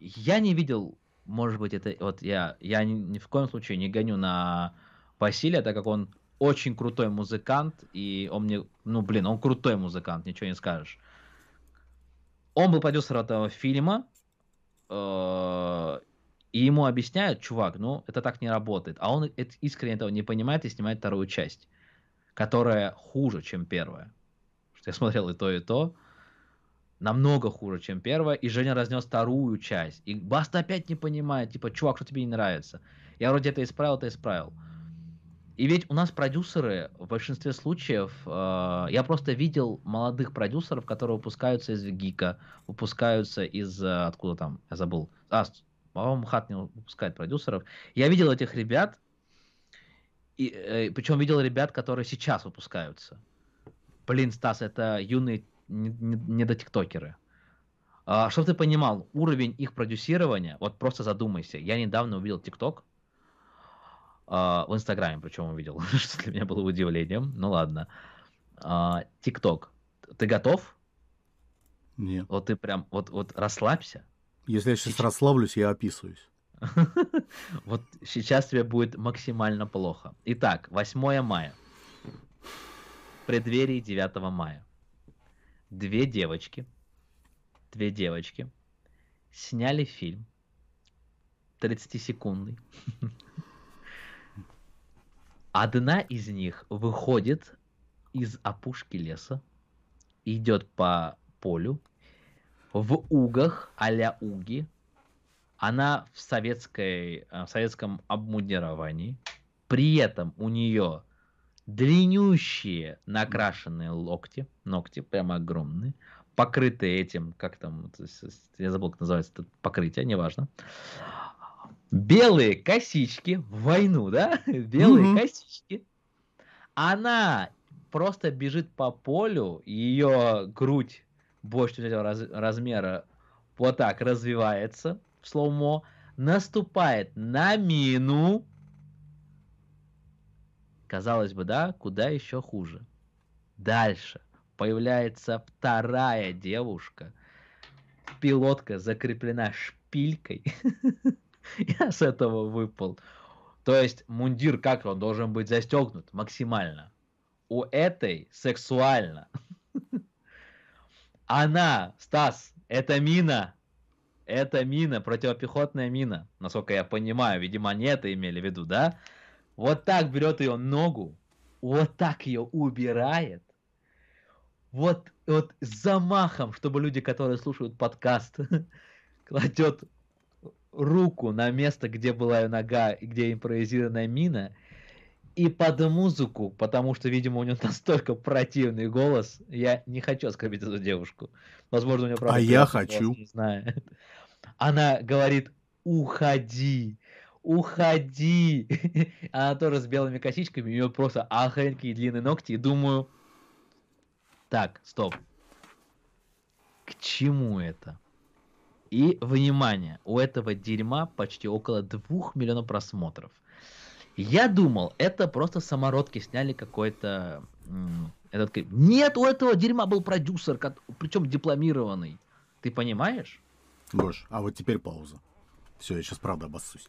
Speaker 2: я не видел, может быть, это вот я, я ни, ни в коем случае не гоню на Василия, так как он очень крутой музыкант, и он мне, ну блин, он крутой музыкант, ничего не скажешь. Он был продюсером этого фильма, и ему объясняют, чувак, ну это так не работает. А он искренне этого не понимает и снимает вторую часть которая хуже, чем первая. Что я смотрел и то, и то. Намного хуже, чем первая. И Женя разнес вторую часть. И Баста опять не понимает, типа, чувак, что тебе не нравится. Я вроде это исправил, это исправил. И ведь у нас продюсеры в большинстве случаев, э, я просто видел молодых продюсеров, которые выпускаются из Гика, выпускаются из, э, откуда там, я забыл, а, по-моему, Хат не выпускает продюсеров. Я видел этих ребят, и, э, причем видел ребят, которые сейчас выпускаются. Блин, Стас, это юные недотиктокеры. Не, не а, чтобы ты понимал, уровень их продюсирования, вот просто задумайся. Я недавно увидел ТикТок, в Инстаграме причем увидел, что для меня было удивлением. Ну ладно. А, ТикТок. Ты готов?
Speaker 1: Нет.
Speaker 2: Вот ты прям, вот, вот расслабься.
Speaker 1: Если я сейчас, сейчас... расслаблюсь, я описываюсь.
Speaker 2: Вот сейчас тебе будет максимально плохо. Итак, 8 мая. В преддверии 9 мая. Две девочки, две девочки сняли фильм 30-секундный Одна из них выходит из опушки леса, идет по полю, в угах, а уги. Она в, советской, э, в советском обмундировании. При этом у нее длиннющие накрашенные локти, ногти прямо огромные, покрытые этим, как там, я забыл, как называется это покрытие, неважно белые косички в войну, да? Белые mm-hmm. косички. Она просто бежит по полю, ее грудь больше раз, размера вот так развивается в слоумо, наступает на мину. Казалось бы, да, куда еще хуже. Дальше появляется вторая девушка. Пилотка закреплена шпилькой. Я с этого выпал. То есть мундир как он должен быть застегнут максимально. У этой сексуально. Она, Стас, это мина. Это мина, противопехотная мина. Насколько я понимаю, видимо, они это имели в виду, да? Вот так берет ее ногу, вот так ее убирает, вот, вот замахом, чтобы люди, которые слушают подкаст, кладет руку на место, где была ее нога и где импровизированная мина, и под музыку, потому что, видимо, у нее настолько противный голос, я не хочу оскорбить эту девушку. Возможно, у нее
Speaker 1: правда... А я хочу.
Speaker 2: Не знаю. Она говорит, уходи, уходи. Она тоже с белыми косичками, у нее просто охрененькие длинные ногти. И думаю, так, стоп. К чему это? И, внимание, у этого дерьма почти около двух миллионов просмотров. Я думал, это просто самородки сняли какой-то... Этот... Нет, у этого дерьма был продюсер, причем дипломированный. Ты понимаешь?
Speaker 1: Гош, а вот теперь пауза. Все, я сейчас правда обоссусь.